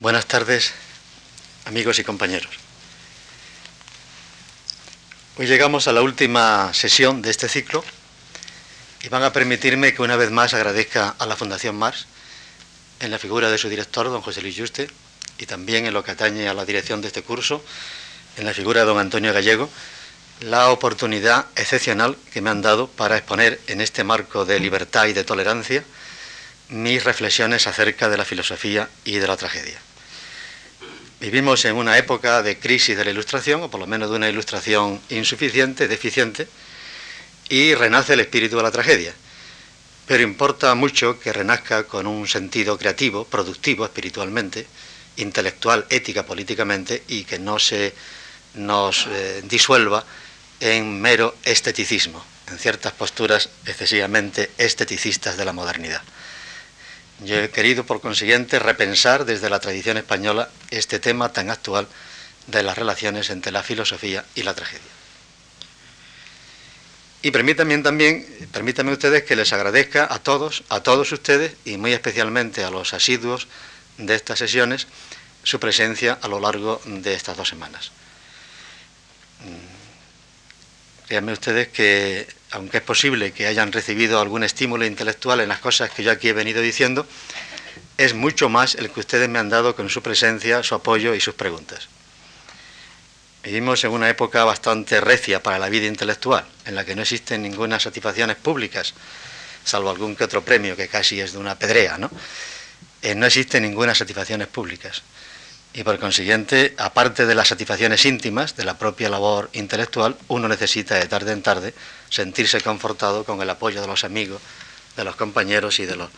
Buenas tardes, amigos y compañeros. Hoy llegamos a la última sesión de este ciclo y van a permitirme que una vez más agradezca a la Fundación Mars, en la figura de su director, don José Luis Juste, y también en lo que atañe a la dirección de este curso, en la figura de don Antonio Gallego, la oportunidad excepcional que me han dado para exponer en este marco de libertad y de tolerancia mis reflexiones acerca de la filosofía y de la tragedia. Vivimos en una época de crisis de la ilustración, o por lo menos de una ilustración insuficiente, deficiente, y renace el espíritu de la tragedia. Pero importa mucho que renazca con un sentido creativo, productivo espiritualmente, intelectual, ética, políticamente, y que no se nos eh, disuelva en mero esteticismo, en ciertas posturas excesivamente esteticistas de la modernidad. Yo he querido, por consiguiente, repensar desde la tradición española este tema tan actual de las relaciones entre la filosofía y la tragedia. Y permítanme también, permítanme ustedes que les agradezca a todos, a todos ustedes y muy especialmente a los asiduos de estas sesiones, su presencia a lo largo de estas dos semanas. Créanme ustedes que, aunque es posible que hayan recibido algún estímulo intelectual en las cosas que yo aquí he venido diciendo, es mucho más el que ustedes me han dado con su presencia, su apoyo y sus preguntas. Vivimos en una época bastante recia para la vida intelectual, en la que no existen ninguna satisfacciones públicas, salvo algún que otro premio que casi es de una pedrea, ¿no? Eh, no existen ninguna satisfacciones públicas y por consiguiente, aparte de las satisfacciones íntimas de la propia labor intelectual, uno necesita de tarde en tarde sentirse confortado con el apoyo de los amigos, de los compañeros y de, los,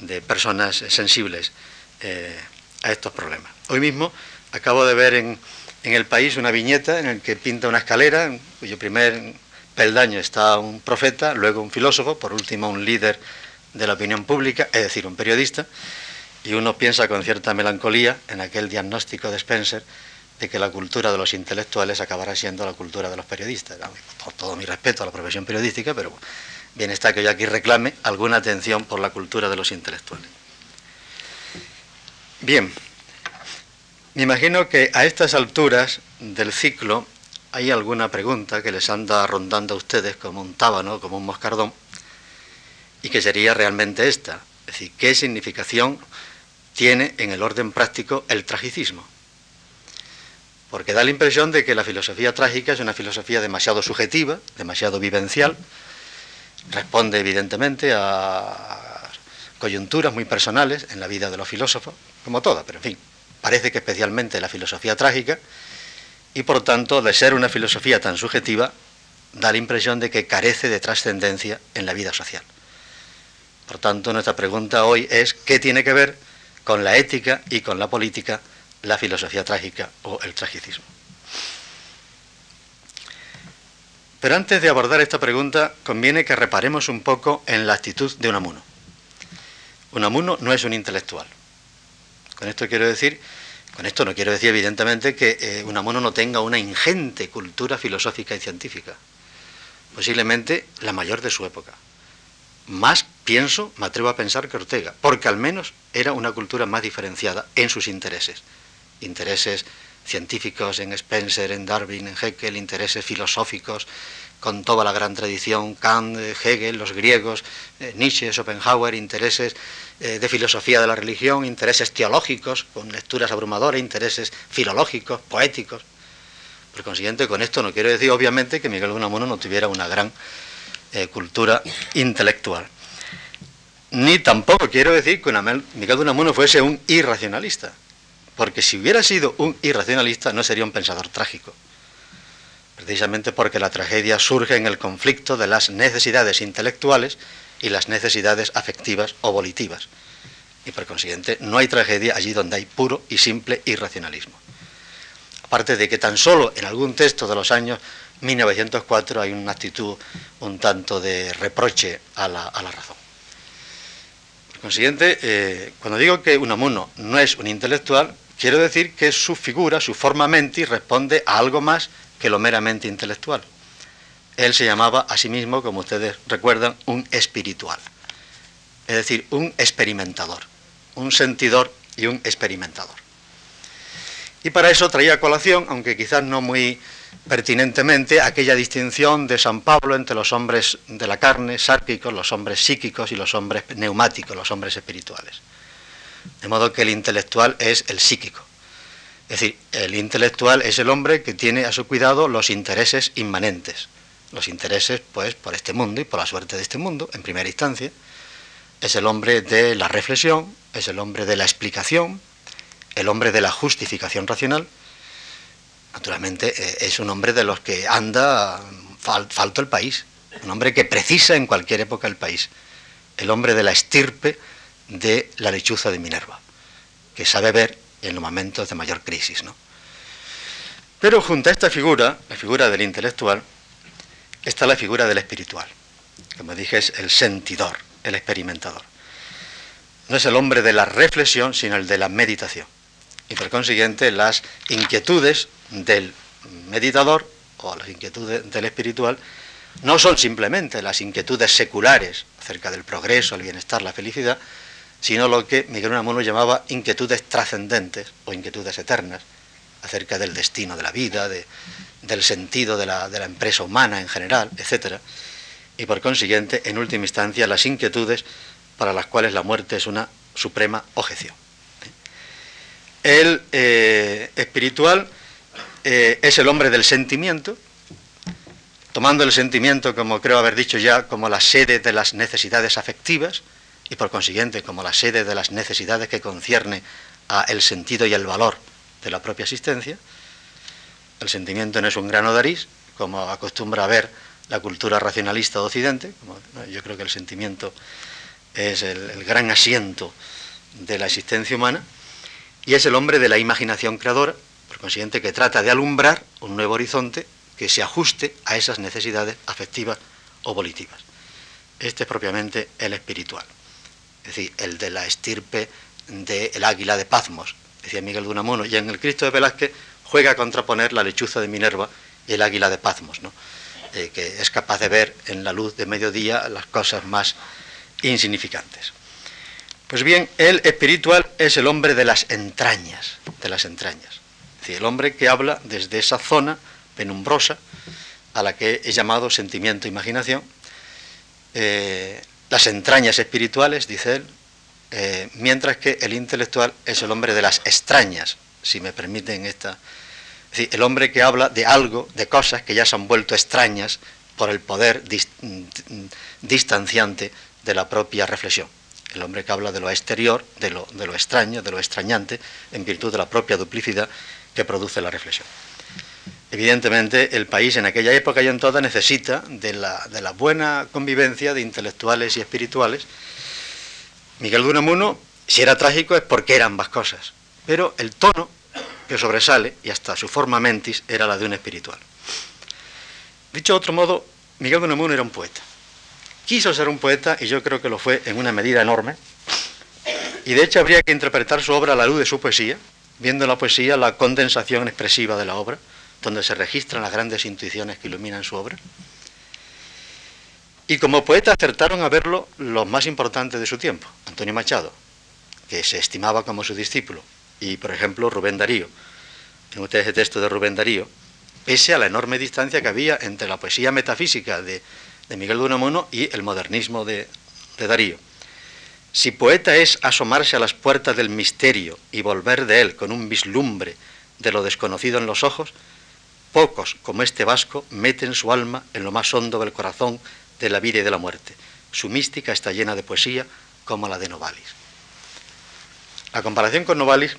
de personas sensibles eh, a estos problemas. Hoy mismo acabo de ver en, en el país una viñeta en la que pinta una escalera, en cuyo primer peldaño está un profeta, luego un filósofo, por último un líder de la opinión pública, es decir, un periodista, y uno piensa con cierta melancolía en aquel diagnóstico de Spencer de que la cultura de los intelectuales acabará siendo la cultura de los periodistas. Por todo mi respeto a la profesión periodística, pero bien está que yo aquí reclame alguna atención por la cultura de los intelectuales. Bien, me imagino que a estas alturas del ciclo hay alguna pregunta que les anda rondando a ustedes como un tábano, como un moscardón, y que sería realmente esta. Es decir, ¿qué significación tiene en el orden práctico el tragicismo. Porque da la impresión de que la filosofía trágica es una filosofía demasiado subjetiva, demasiado vivencial, responde evidentemente a coyunturas muy personales en la vida de los filósofos, como toda, pero en fin, parece que especialmente la filosofía trágica, y por tanto, de ser una filosofía tan subjetiva, da la impresión de que carece de trascendencia en la vida social. Por tanto, nuestra pregunta hoy es, ¿qué tiene que ver con la ética y con la política, la filosofía trágica o el tragicismo. Pero antes de abordar esta pregunta, conviene que reparemos un poco en la actitud de Unamuno. Unamuno no es un intelectual. Con esto quiero decir, con esto no quiero decir evidentemente que eh, Unamuno no tenga una ingente cultura filosófica y científica, posiblemente la mayor de su época. Más pienso, me atrevo a pensar que Ortega, porque al menos era una cultura más diferenciada en sus intereses. Intereses científicos en Spencer, en Darwin, en Hegel, intereses filosóficos con toda la gran tradición, Kant, Hegel, los griegos, eh, Nietzsche, Schopenhauer, intereses eh, de filosofía de la religión, intereses teológicos, con lecturas abrumadoras, intereses filológicos, poéticos. Por consiguiente, con esto no quiero decir, obviamente, que Miguel de Unamuno no tuviera una gran eh, cultura intelectual. Ni tampoco quiero decir que Miguel de Unamuno fuese un irracionalista, porque si hubiera sido un irracionalista no sería un pensador trágico, precisamente porque la tragedia surge en el conflicto de las necesidades intelectuales y las necesidades afectivas o volitivas. Y por consiguiente no hay tragedia allí donde hay puro y simple irracionalismo. Aparte de que tan solo en algún texto de los años 1904 hay una actitud un tanto de reproche a la, razón. Por consiguiente, eh, cuando digo que Unamuno no es un intelectual, quiero decir que su figura, su forma menti, responde a algo más que lo meramente intelectual. Él se llamaba a sí mismo, como ustedes recuerdan, un espiritual, es decir, un experimentador, un sentidor y un experimentador. Y para eso traía a colación, aunque quizás no muy pertinentemente, aquella distinción de San Pablo entre los hombres de la carne, sárquicos, los hombres psíquicos y los hombres neumáticos, los hombres espirituales. De modo que el intelectual es el psíquico. Es decir, el intelectual es el hombre que tiene a su cuidado los intereses inmanentes. Los intereses, pues, por este mundo y por la suerte de este mundo, en primera instancia. Es el hombre de la reflexión, es el hombre de la explicación, el hombre de la justificación racional. Naturalmente, eh, es un hombre de los que anda falto el país. Un hombre que precisa en cualquier época el país. El hombre de la estirpe de la lechuza de Minerva, que sabe ver en los momentos de mayor crisis. ¿no? Pero junto a esta figura, la figura del intelectual, está la figura del espiritual. Como dije, es el sentidor, el experimentador. No es el hombre de la reflexión, sino el de la meditación. Y por consiguiente, las inquietudes del meditador o las inquietudes del espiritual no son simplemente las inquietudes seculares acerca del progreso, el bienestar, la felicidad, sino lo que Miguel Unamuno llamaba inquietudes trascendentes o inquietudes eternas, acerca del destino de la vida, del sentido de la, de la empresa humana en general, etc. Y por consiguiente, en última instancia, las inquietudes para las cuales la muerte es una suprema objeción. El eh, espiritual eh, es el hombre del sentimiento, tomando el sentimiento, como creo haber dicho ya, como la sede de las necesidades afectivas, y por consiguiente como la sede de las necesidades que concierne a el sentido y el valor de la propia existencia. El sentimiento no es un grano de arís, como acostumbra a ver la cultura racionalista de Occidente. yo creo que el sentimiento es el gran asiento de la existencia humana y es el hombre de la imaginación creadora, por consiguiente que trata de alumbrar un nuevo horizonte que se ajuste a esas necesidades afectivas o volitivas. Este es propiamente el espiritual es decir, el de la estirpe del águila de Pazmos, decía Miguel de Unamuno, y en el Cristo de Velázquez juega a contraponer la lechuza de Minerva y el águila de Pazmos, ¿no? Eh, que es capaz de ver en la luz de mediodía las cosas más insignificantes. Pues bien, el espiritual es el hombre de las entrañas, de las entrañas, es decir, el hombre que habla desde esa zona penumbrosa a la que he llamado sentimiento-imaginación, eh, las entrañas espirituales, dice él, eh, mientras que el intelectual es el hombre de las extrañas, si me permiten esta... Es decir, el hombre que habla de algo, de cosas que ya se han vuelto extrañas por el poder distanciante de la propia reflexión. El hombre que habla de lo exterior, de lo extraño, de lo extrañante, en virtud de la propia duplicidad que produce la reflexión. Evidentemente, el país en aquella época y en toda necesita de la, buena convivencia de intelectuales y espirituales. Miguel de Unamuno, si era trágico, es porque eran ambas cosas. Pero el tono que sobresale, y hasta su forma mentis, era la de un espiritual. Dicho de otro modo, Miguel de Unamuno era un poeta. Quiso ser un poeta y yo creo que lo fue en una medida enorme. Y de hecho habría que interpretar su obra a la luz de su poesía, viendo en la poesía la condensación expresiva de la obra donde se registran las grandes intuiciones que iluminan su obra. Y como poeta acertaron a verlo los más importantes de su tiempo, Antonio Machado, que se estimaba como su discípulo, y por ejemplo Rubén Darío. En ustedes el texto de Rubén Darío, pese a la enorme distancia que había entre la poesía metafísica de, Miguel de Unamuno y el modernismo de, de Darío. Si poeta es asomarse a las puertas del misterio y volver de él con un vislumbre de lo desconocido en los ojos, Pocos, como este vasco, meten su alma en lo más hondo del corazón de la vida y de la muerte. Su mística está llena de poesía como la de Novalis. La comparación con Novalis,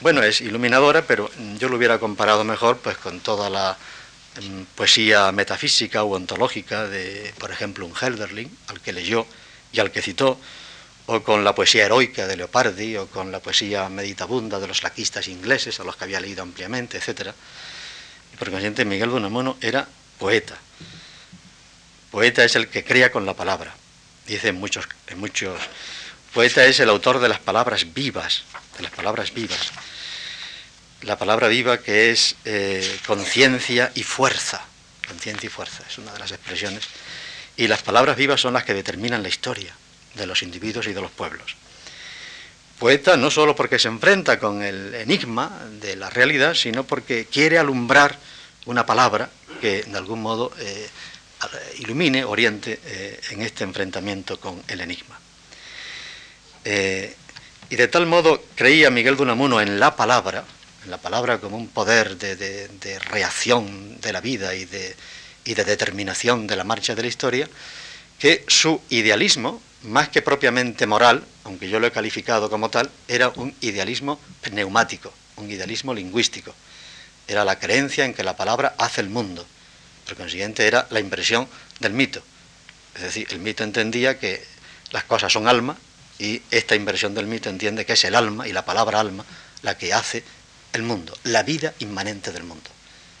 bueno, es iluminadora, pero yo lo hubiera comparado mejor pues con toda la mm, poesía metafísica o ontológica de, por ejemplo, un Helderling, al que leyó y al que citó, o con la poesía heroica de Leopardi, o con la poesía meditabunda de los laquistas ingleses, a los que había leído ampliamente, etcétera por consiguiente, Miguel de Unamuno era poeta. Poeta es el que crea con la palabra. Dice en muchos, en muchos. Poeta es el autor de las palabras vivas, de las palabras vivas. La palabra viva que es eh, conciencia y fuerza. Conciencia y fuerza es una de las expresiones. Y las palabras vivas son las que determinan la historia de los individuos y de los pueblos. Poeta no solo porque se enfrenta con el enigma de la realidad, sino porque quiere alumbrar una palabra que de algún modo eh, ilumine, oriente eh, en este enfrentamiento con el enigma. Eh, y de tal modo creía Miguel de Unamuno en la palabra, en la palabra como un poder de, reacción de la vida y de, y de determinación de la marcha de la historia, que su idealismo, más que propiamente moral, aunque yo lo he calificado como tal, era un idealismo neumático, un idealismo lingüístico. Era la creencia en que la palabra hace el mundo. Por consiguiente, era la impresión del mito. Es decir, el mito entendía que las cosas son alma y esta inversión del mito entiende que es el alma y la palabra alma la que hace el mundo, la vida inmanente del mundo.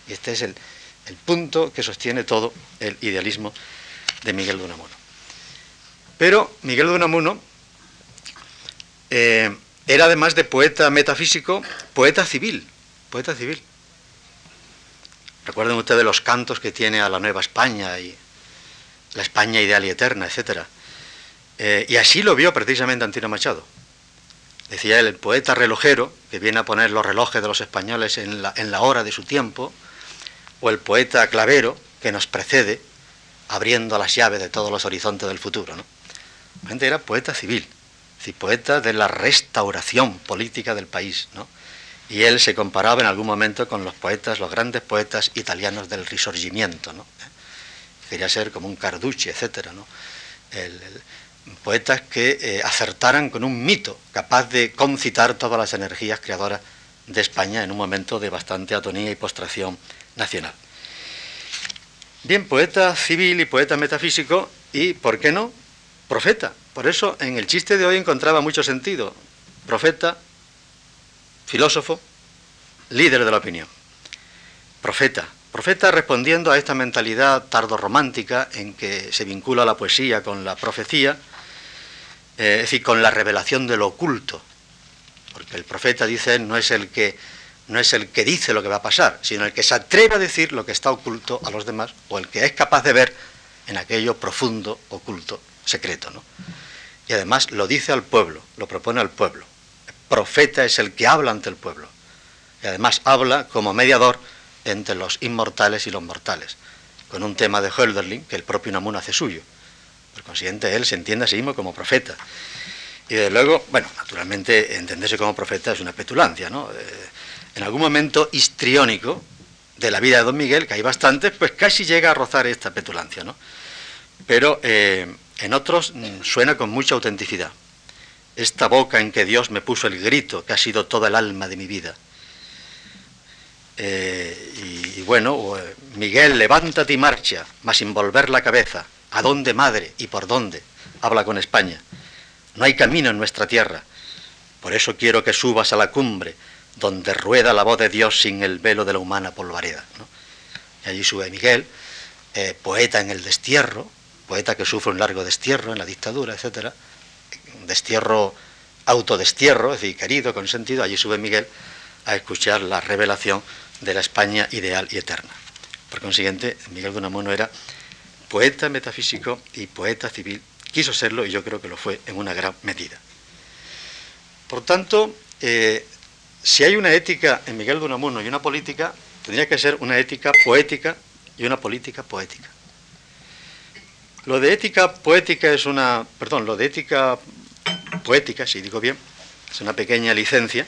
Y este es el, el punto que sostiene todo el idealismo de Miguel de Unamuno. Pero Miguel de Unamuno eh, era además de poeta metafísico, poeta civil, poeta civil. Recuerden ustedes los cantos que tiene a la Nueva España y la España ideal y eterna, etc. Eh, y así lo vio precisamente Antino Machado. Decía el poeta relojero, que viene a poner los relojes de los españoles en la, en la hora de su tiempo, o el poeta clavero, que nos precede, abriendo las llaves de todos los horizontes del futuro. ¿no? Era poeta civil, poeta de la restauración política del país. ¿no? Y él se comparaba en algún momento con los poetas, los grandes poetas italianos del Risorgimiento. ¿no? Quería ser como un Carducci, etc. ¿no? poetas que eh, acertaran con un mito capaz de concitar todas las energías creadoras de España en un momento de bastante atonía y postración nacional. Bien, poeta civil y poeta metafísico y, ¿por qué no?, profeta. Por eso en el chiste de hoy encontraba mucho sentido. Profeta, filósofo, líder de la opinión. Profeta. Profeta respondiendo a esta mentalidad tardorromántica en que se vincula la poesía con la profecía, eh, es decir, con la revelación de lo oculto. Porque el profeta, dice, no es el que no es el que dice lo que va a pasar, sino el que se atreve a decir lo que está oculto a los demás, o el que es capaz de ver en aquello profundo, oculto, secreto. ¿no? Y además lo dice al pueblo, lo propone al pueblo. El profeta es el que habla ante el pueblo. Y además habla como mediador entre los inmortales y los mortales, con un tema de Hölderlin que el propio Namun hace suyo. Por consiguiente, él se entiende a sí mismo como profeta. Y desde luego, bueno, naturalmente entenderse como profeta es una petulancia, ¿no? Eh, en algún momento histriónico de la vida de Don Miguel, que hay bastantes, pues casi llega a rozar esta petulancia, ¿no? Pero eh, en otros mm, suena con mucha autenticidad. Esta boca en que Dios me puso el grito, que ha sido toda el alma de mi vida. Eh, y, bueno, eh, Miguel, levántate y marcha, mas sin volver la cabeza. ¿A dónde, madre? ¿Y por dónde? Habla con España. No hay camino en nuestra tierra. Por eso quiero que subas a la cumbre, donde rueda la voz de Dios sin el velo de la humana polvareda. Y allí sube Miguel, eh, poeta en el destierro, poeta que sufre un largo destierro en la dictadura, etc. Un destierro, autodestierro, es decir, querido, con sentido, allí sube Miguel a escuchar la revelación de la España ideal y eterna. Por consiguiente, Miguel de Unamuno era poeta metafísico y poeta civil. Quiso serlo y yo creo que lo fue en una gran medida. Por tanto, eh, si hay una ética en Miguel de Unamuno y una política, tendría que ser una ética poética y una política poética. Lo de ética poética es una, perdón, lo de ética poética, si digo bien, es una pequeña licencia.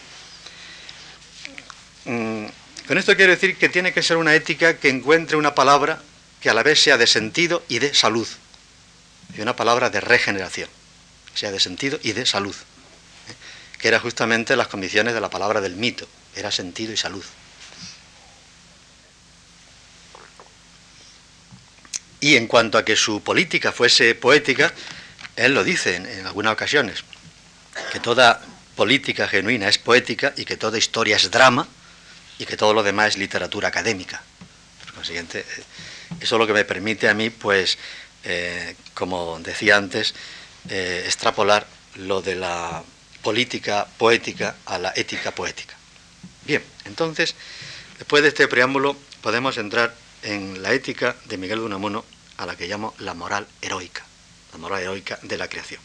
Mm, con esto quiero decir que tiene que ser una ética que encuentre una palabra que a la vez sea de sentido y de salud, y una palabra de regeneración, sea de sentido y de salud que era justamente las condiciones de la palabra del mito, era sentido y salud. Y en cuanto a que su política fuese poética, él lo dice en, algunas ocasiones, que toda política genuina es poética y que toda historia es drama y que todo lo demás es literatura académica. Por consiguiente, eh, eso es lo que me permite a mí, pues, eh, como decía antes, eh, extrapolar lo de la política poética a la ética poética. Bien, entonces, después de este preámbulo, podemos entrar en la ética de Miguel de Unamuno, a la que llamo la moral heroica, la moral heroica de la creación.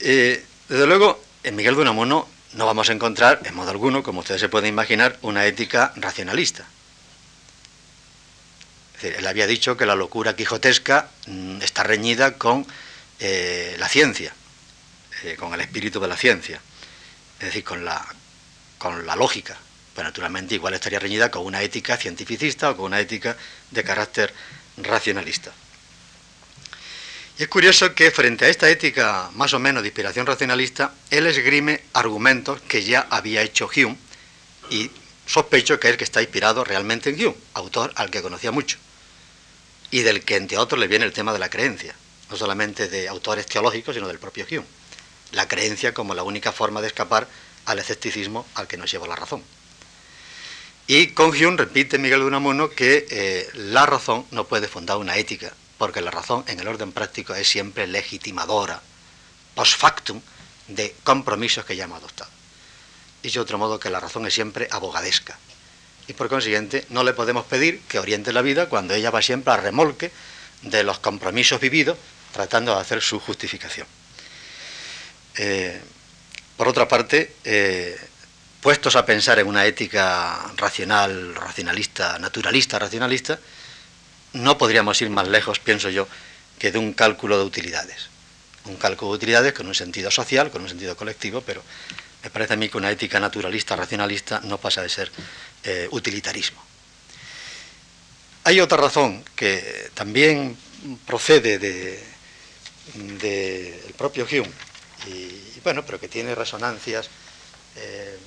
Eh, desde luego, en Miguel de Unamuno no vamos a encontrar, en modo alguno, como ustedes se pueden imaginar, una ética racionalista. él había dicho que la locura quijotesca mm, está reñida con eh, la ciencia, eh, con el espíritu de la ciencia, es decir, con la, con la lógica. Pues naturalmente igual estaría reñida con una ética cientificista o con una ética de carácter racionalista. Y es curioso que frente a esta ética más o menos de inspiración racionalista, él esgrime argumentos que ya había hecho Hume y sospecho que es el que está inspirado realmente en Hume, autor al que conocía mucho y del que entre otros le viene el tema de la creencia, no solamente de autores teológicos, sino del propio Hume. La creencia como la única forma de escapar al escepticismo al que nos lleva la razón. Y con Hume repite Miguel de Unamuno que eh, la razón no puede fundar una ética, porque la razón en el orden práctico es siempre legitimadora, post factum, de compromisos que ya hemos adoptado. Y de otro modo que la razón es siempre abogadesca. Y por consiguiente no le podemos pedir que oriente la vida cuando ella va siempre a remolque de los compromisos vividos, tratando de hacer su justificación. Eh, por otra parte, eh, puestos a pensar en una ética racional, racionalista, naturalista, racionalista, no podríamos ir más lejos, pienso yo, que de un cálculo de utilidades. Un cálculo de utilidades con un sentido social, con un sentido colectivo, pero me parece a mí que una ética naturalista, racionalista, no pasa de ser eh, utilitarismo. Hay otra razón que también procede del de, propio Hume, y, bueno, pero que tiene resonancias eh,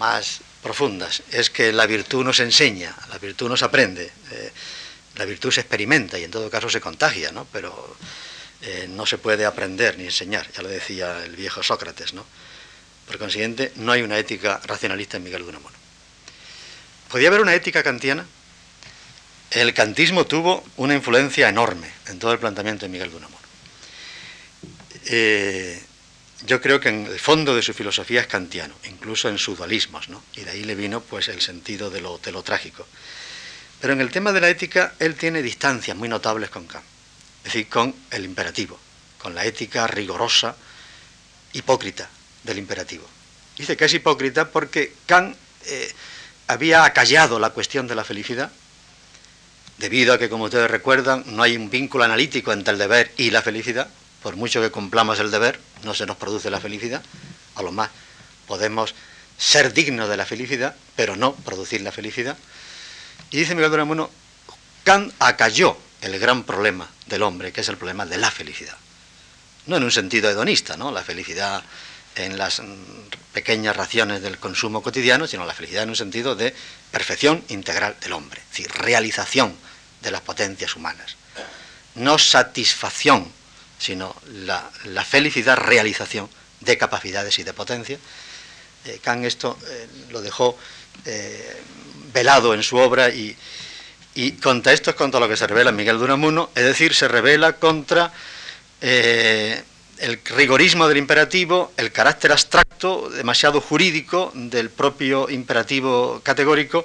más profundas, es que la virtud nos enseña, la virtud nos aprende, eh, la virtud se experimenta y en todo caso se contagia, ¿no? pero eh, no se puede aprender ni enseñar, ya lo decía el viejo Sócrates. ¿no? Por consiguiente, no hay una ética racionalista en Miguel de Unamuno. ¿Podía haber una ética kantiana? El kantismo tuvo una influencia enorme en todo el planteamiento de Miguel de Unamuno. Eh, yo creo que en el fondo de su filosofía es kantiano, incluso en sus dualismos, ¿no? y de ahí le vino pues el sentido de lo, trágico. Pero en el tema de la ética, él tiene distancias muy notables con Kant, es decir, con el imperativo, con la ética rigorosa, hipócrita del imperativo. Dice que es hipócrita porque Kant eh, había acallado la cuestión de la felicidad, debido a que, como ustedes recuerdan, no hay un vínculo analítico entre el deber y la felicidad, por mucho que cumplamos el deber, no se nos produce la felicidad, a lo más podemos ser dignos de la felicidad, pero no producir la felicidad. Y dice Miguel de Unamuno, Kant acalló el gran problema del hombre, que es el problema de la felicidad. No en un sentido hedonista, ¿no? La felicidad en las pequeñas raciones del consumo cotidiano, sino la felicidad en un sentido de perfección integral del hombre, es decir, realización de las potencias humanas. No satisfacción sino la, felicidad realización de capacidades y de potencia. Eh, Kant esto eh, lo dejó eh, velado en su obra y, contra esto es contra lo que se revela Miguel de Unamuno, es decir, se revela contra el rigorismo del imperativo, el carácter abstracto, demasiado jurídico del propio imperativo categórico,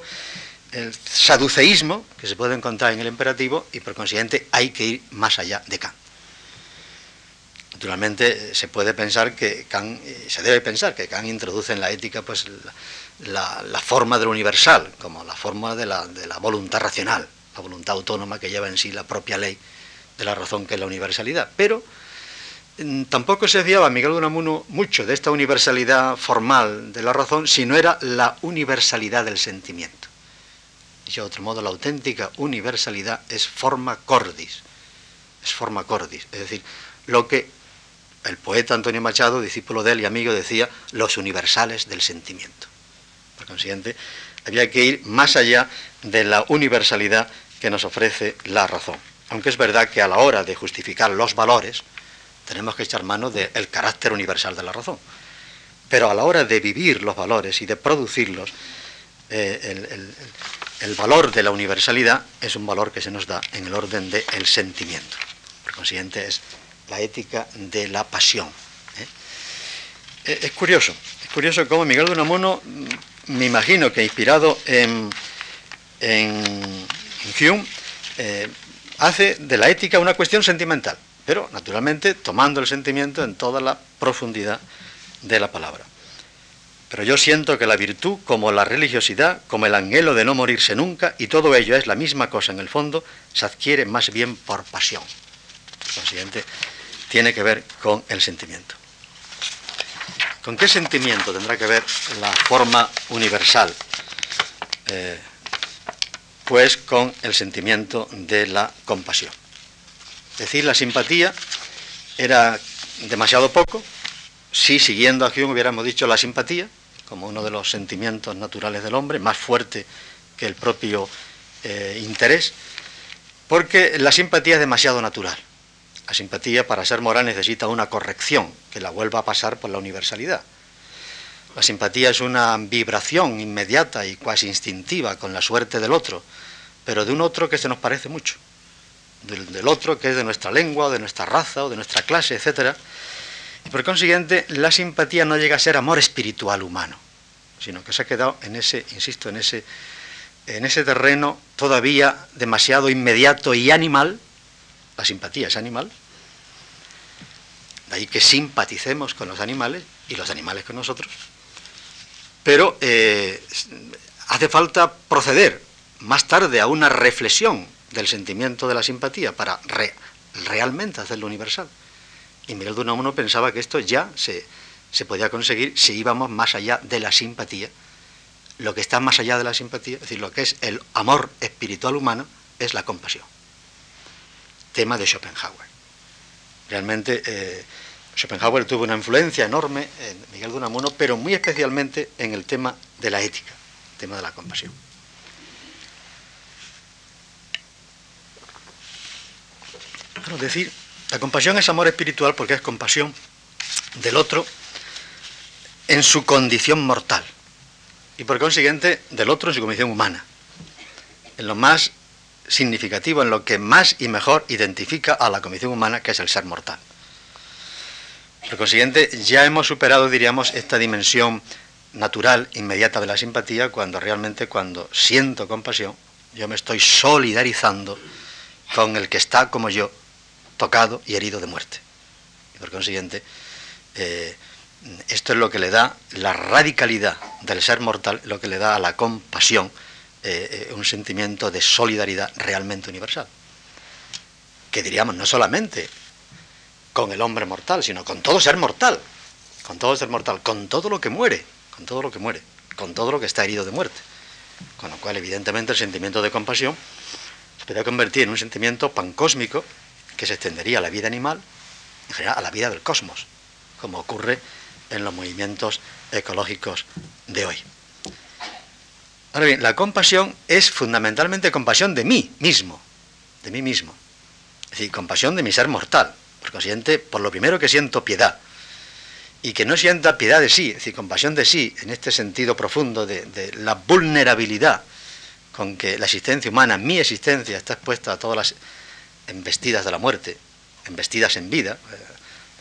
el saduceísmo que se puede encontrar en el imperativo y por consiguiente hay que ir más allá de Kant. Naturalmente se puede pensar que Kant, se debe pensar que Kant introduce en la ética pues la, forma de lo universal, como la forma de la, voluntad racional, la voluntad autónoma que lleva en sí la propia ley de la razón que es la universalidad. Pero mm, tampoco se fiaba Miguel de Unamuno mucho de esta universalidad formal de la razón, si no era la universalidad del sentimiento. Dicho de otro modo, la auténtica universalidad es forma cordis, es forma cordis, es decir, lo que el poeta Antonio Machado, discípulo de él y amigo, decía los universales del sentimiento. Por consiguiente, había que ir más allá de la universalidad que nos ofrece la razón. Aunque es verdad que a la hora de justificar los valores, tenemos que echar mano del carácter universal de la razón. Pero a la hora de vivir los valores y de producirlos, eh, el, valor de la universalidad es un valor que se nos da en el orden del sentimiento. Por consiguiente, es la ética de la pasión. ¿eh? Eh, es curioso, es curioso cómo Miguel de Unamuno, mm, me imagino que inspirado en, Hume, eh, hace de la ética una cuestión sentimental. pero naturalmente tomando el sentimiento en toda la profundidad de la palabra. Pero yo siento que la virtud, como la religiosidad, como el anhelo de no morirse nunca, y todo ello es la misma cosa en el fondo, se adquiere más bien por pasión. Consiguiente, tiene que ver con el sentimiento. ¿Con qué sentimiento tendrá que ver la forma universal? Eh, pues con el sentimiento de la compasión. Es decir, la simpatía era demasiado poco, si siguiendo a Hume hubiéramos dicho la simpatía, como uno de los sentimientos naturales del hombre, más fuerte que el propio eh, interés, porque la simpatía es demasiado natural. La simpatía para ser moral necesita una corrección que la vuelva a pasar por la universalidad. La simpatía es una vibración inmediata y cuasi instintiva con la suerte del otro, pero de un otro que se nos parece mucho, del, otro que es de nuestra lengua, de nuestra raza, o de nuestra clase, etc. Y por consiguiente, la simpatía no llega a ser amor espiritual humano, sino que se ha quedado en ese, insisto, en ese, en ese terreno todavía demasiado inmediato y animal, la simpatía es animal, de ahí que simpaticemos con los animales y los animales con nosotros. Pero eh, hace falta proceder más tarde a una reflexión del sentimiento de la simpatía para realmente hacerlo universal. Y Miguel de Unamuno pensaba que esto ya se, se podía conseguir si íbamos más allá de la simpatía. Lo que está más allá de la simpatía, es decir, lo que es el amor espiritual humano, es la compasión tema de Schopenhauer. Realmente eh, Schopenhauer tuvo una influencia enorme en Miguel de Unamuno, pero muy especialmente en el tema de la ética, el tema de la compasión. Bueno, decir, la compasión es amor espiritual porque es compasión del otro en su condición mortal y por consiguiente del otro en su condición humana, en lo más significativo, en lo que más y mejor identifica a la condición humana, que es el ser mortal. Por consiguiente, ya hemos superado, diríamos, esta dimensión natural, inmediata de la simpatía, cuando realmente cuando siento compasión, yo me estoy solidarizando con el que está como yo, tocado y herido de muerte. Y por consiguiente, eh, esto es lo que le da la radicalidad del ser mortal, lo que le da a la compasión eh, eh, un sentimiento de solidaridad realmente universal. Que diríamos no solamente con el hombre mortal, sino con todo ser mortal, con todo ser mortal, con todo lo que muere, con todo lo que muere, con todo lo que está herido de muerte. Con lo cual, evidentemente, el sentimiento de compasión se podría convertir en un sentimiento pancósmico que se extendería a la vida animal, en general a la vida del cosmos, como ocurre en los movimientos ecológicos de hoy. Ahora bien, la compasión es fundamentalmente compasión de mí mismo, de mí mismo. Es decir, compasión de mi ser mortal. Por consiguiente, por lo primero que siento piedad. Y que no sienta piedad de sí, es decir, compasión de sí, en este sentido profundo de, la vulnerabilidad con que la existencia humana, mi existencia, está expuesta a todas las embestidas de la muerte, embestidas en vida,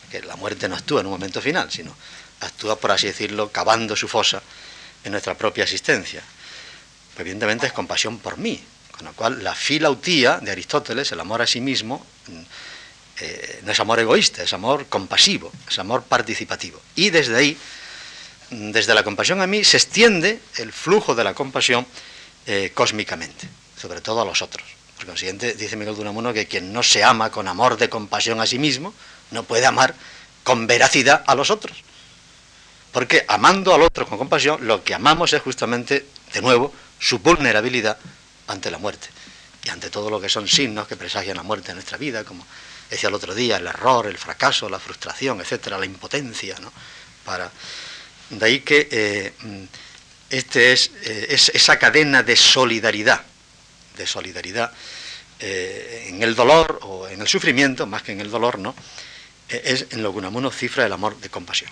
porque la muerte no actúa en un momento final, sino actúa, por así decirlo, cavando su fosa en nuestra propia existencia evidentemente es compasión por mí. Con lo cual, la filautía de Aristóteles, el amor a sí mismo, mm, eh, no es amor egoísta, es amor compasivo, es amor participativo. Y desde ahí, mm, desde la compasión a mí, se extiende el flujo de la compasión eh, cósmicamente, sobre todo a los otros. Por consiguiente, dice Miguel de que quien no se ama con amor de compasión a sí mismo, no puede amar con veracidad a los otros. Porque amando al otro con compasión, lo que amamos es justamente, de nuevo, su vulnerabilidad ante la muerte y ante todo lo que son signos que presagian la muerte en nuestra vida, como decía el otro día, el error, el fracaso, la frustración, etcétera, la impotencia, ¿no? Para... De ahí que eh, este eh, es, esa cadena de solidaridad, de solidaridad eh, en el dolor o en el sufrimiento, más que en el dolor, ¿no? es en lo que Unamuno cifra el amor de compasión.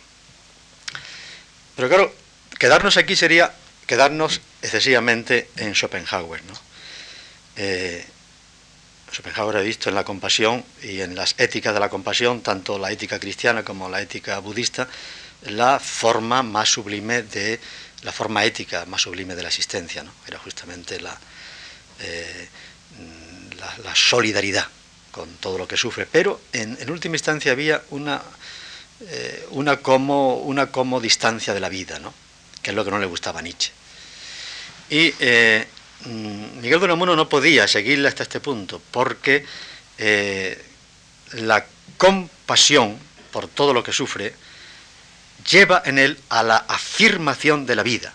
Pero claro, quedarnos aquí sería quedarnos excesivamente en Schopenhauer. ¿no? Eh, Schopenhauer ha visto en la compasión y en las éticas de la compasión, tanto la ética cristiana como la ética budista, la forma más sublime de la forma ética más sublime de la existencia, ¿no? Era justamente la, eh, la, solidaridad, con todo lo que sufre, pero en, última instancia había una, eh, una, como, una como distancia de la vida, ¿no? que es lo que no le gustaba a Nietzsche. Y eh, Miguel Unamuno no podía seguirle hasta este punto, porque eh, la compasión por todo lo que sufre lleva en él a la afirmación de la vida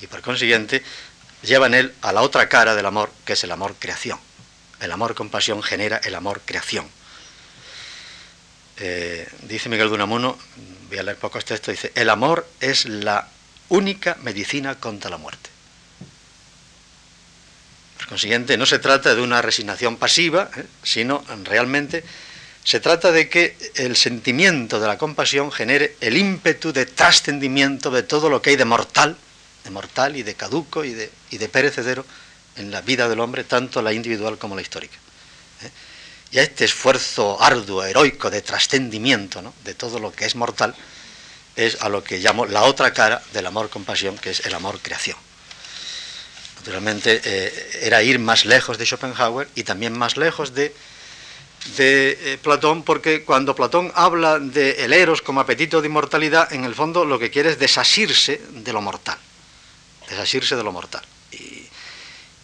y por consiguiente lleva en él a la otra cara del amor, que es el amor creación. El amor compasión genera el amor creación. Eh, dice Miguel Unamuno, voy a leer pocos textos, dice, el amor es la única medicina contra la muerte. Consiguiente, no se trata de una resignación pasiva, ¿eh? sino realmente se trata de que el sentimiento de la compasión genere el ímpetu de trascendimiento de todo lo que hay de mortal, de mortal y de caduco y de, y de perecedero en la vida del hombre, tanto la individual como la histórica. ¿eh? Y a este esfuerzo arduo, heroico de trascendimiento de todo lo que es mortal, es a lo que llamo la otra cara del amor-compasión, que es el amor-creación. Naturalmente, eh, era ir más lejos de Schopenhauer y también más lejos de, eh, Platón, porque cuando Platón habla de el eros como apetito de inmortalidad, en el fondo lo que quiere es desasirse de lo mortal, desasirse de lo mortal.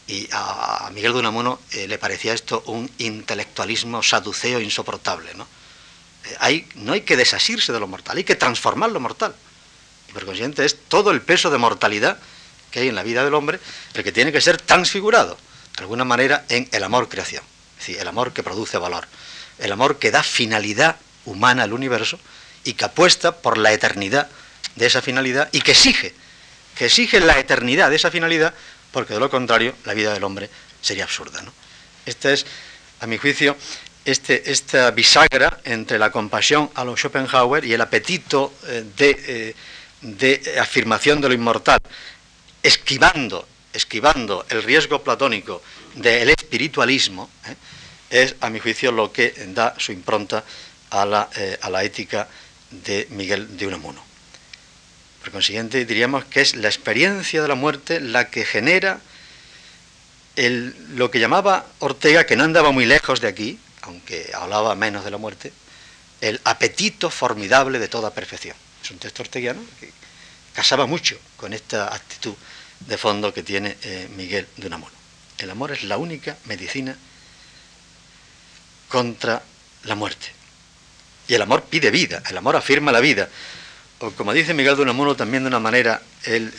Y a, Miguel de Unamuno eh, le parecía esto un intelectualismo saduceo insoportable. ¿no? Hay, no hay que desasirse de lo mortal, hay que transformar lo mortal. Y por consiguiente es todo el peso de mortalidad que hay en la vida del hombre el que tiene que ser transfigurado, de alguna manera, en el amor-creación. Es decir, el amor que produce valor, el amor que da finalidad humana al universo y que apuesta por la eternidad de esa finalidad y que exige, que exige la eternidad de esa finalidad porque de lo contrario la vida del hombre sería absurda. ¿no? Esta es, a mi juicio, este, esta bisagra entre la compasión a lo Schopenhauer y el apetito eh, eh, de, afirmación de lo inmortal, esquivando, esquivando el riesgo platónico del espiritualismo, ¿eh? es, a mi juicio, lo que da su impronta a la, a la ética de Miguel de Unamuno. Por consiguiente, diríamos que es la experiencia de la muerte la que genera lo que llamaba Ortega, que no andaba muy lejos de aquí, aunque hablaba menos de la muerte, el apetito formidable de toda perfección. Es un texto orteguiano que casaba mucho con esta actitud de fondo que tiene eh, Miguel de Unamuno. El amor es la única medicina contra la muerte. Y el amor pide vida, el amor afirma la vida o como dice Miguel de Unamuno también de una manera, el,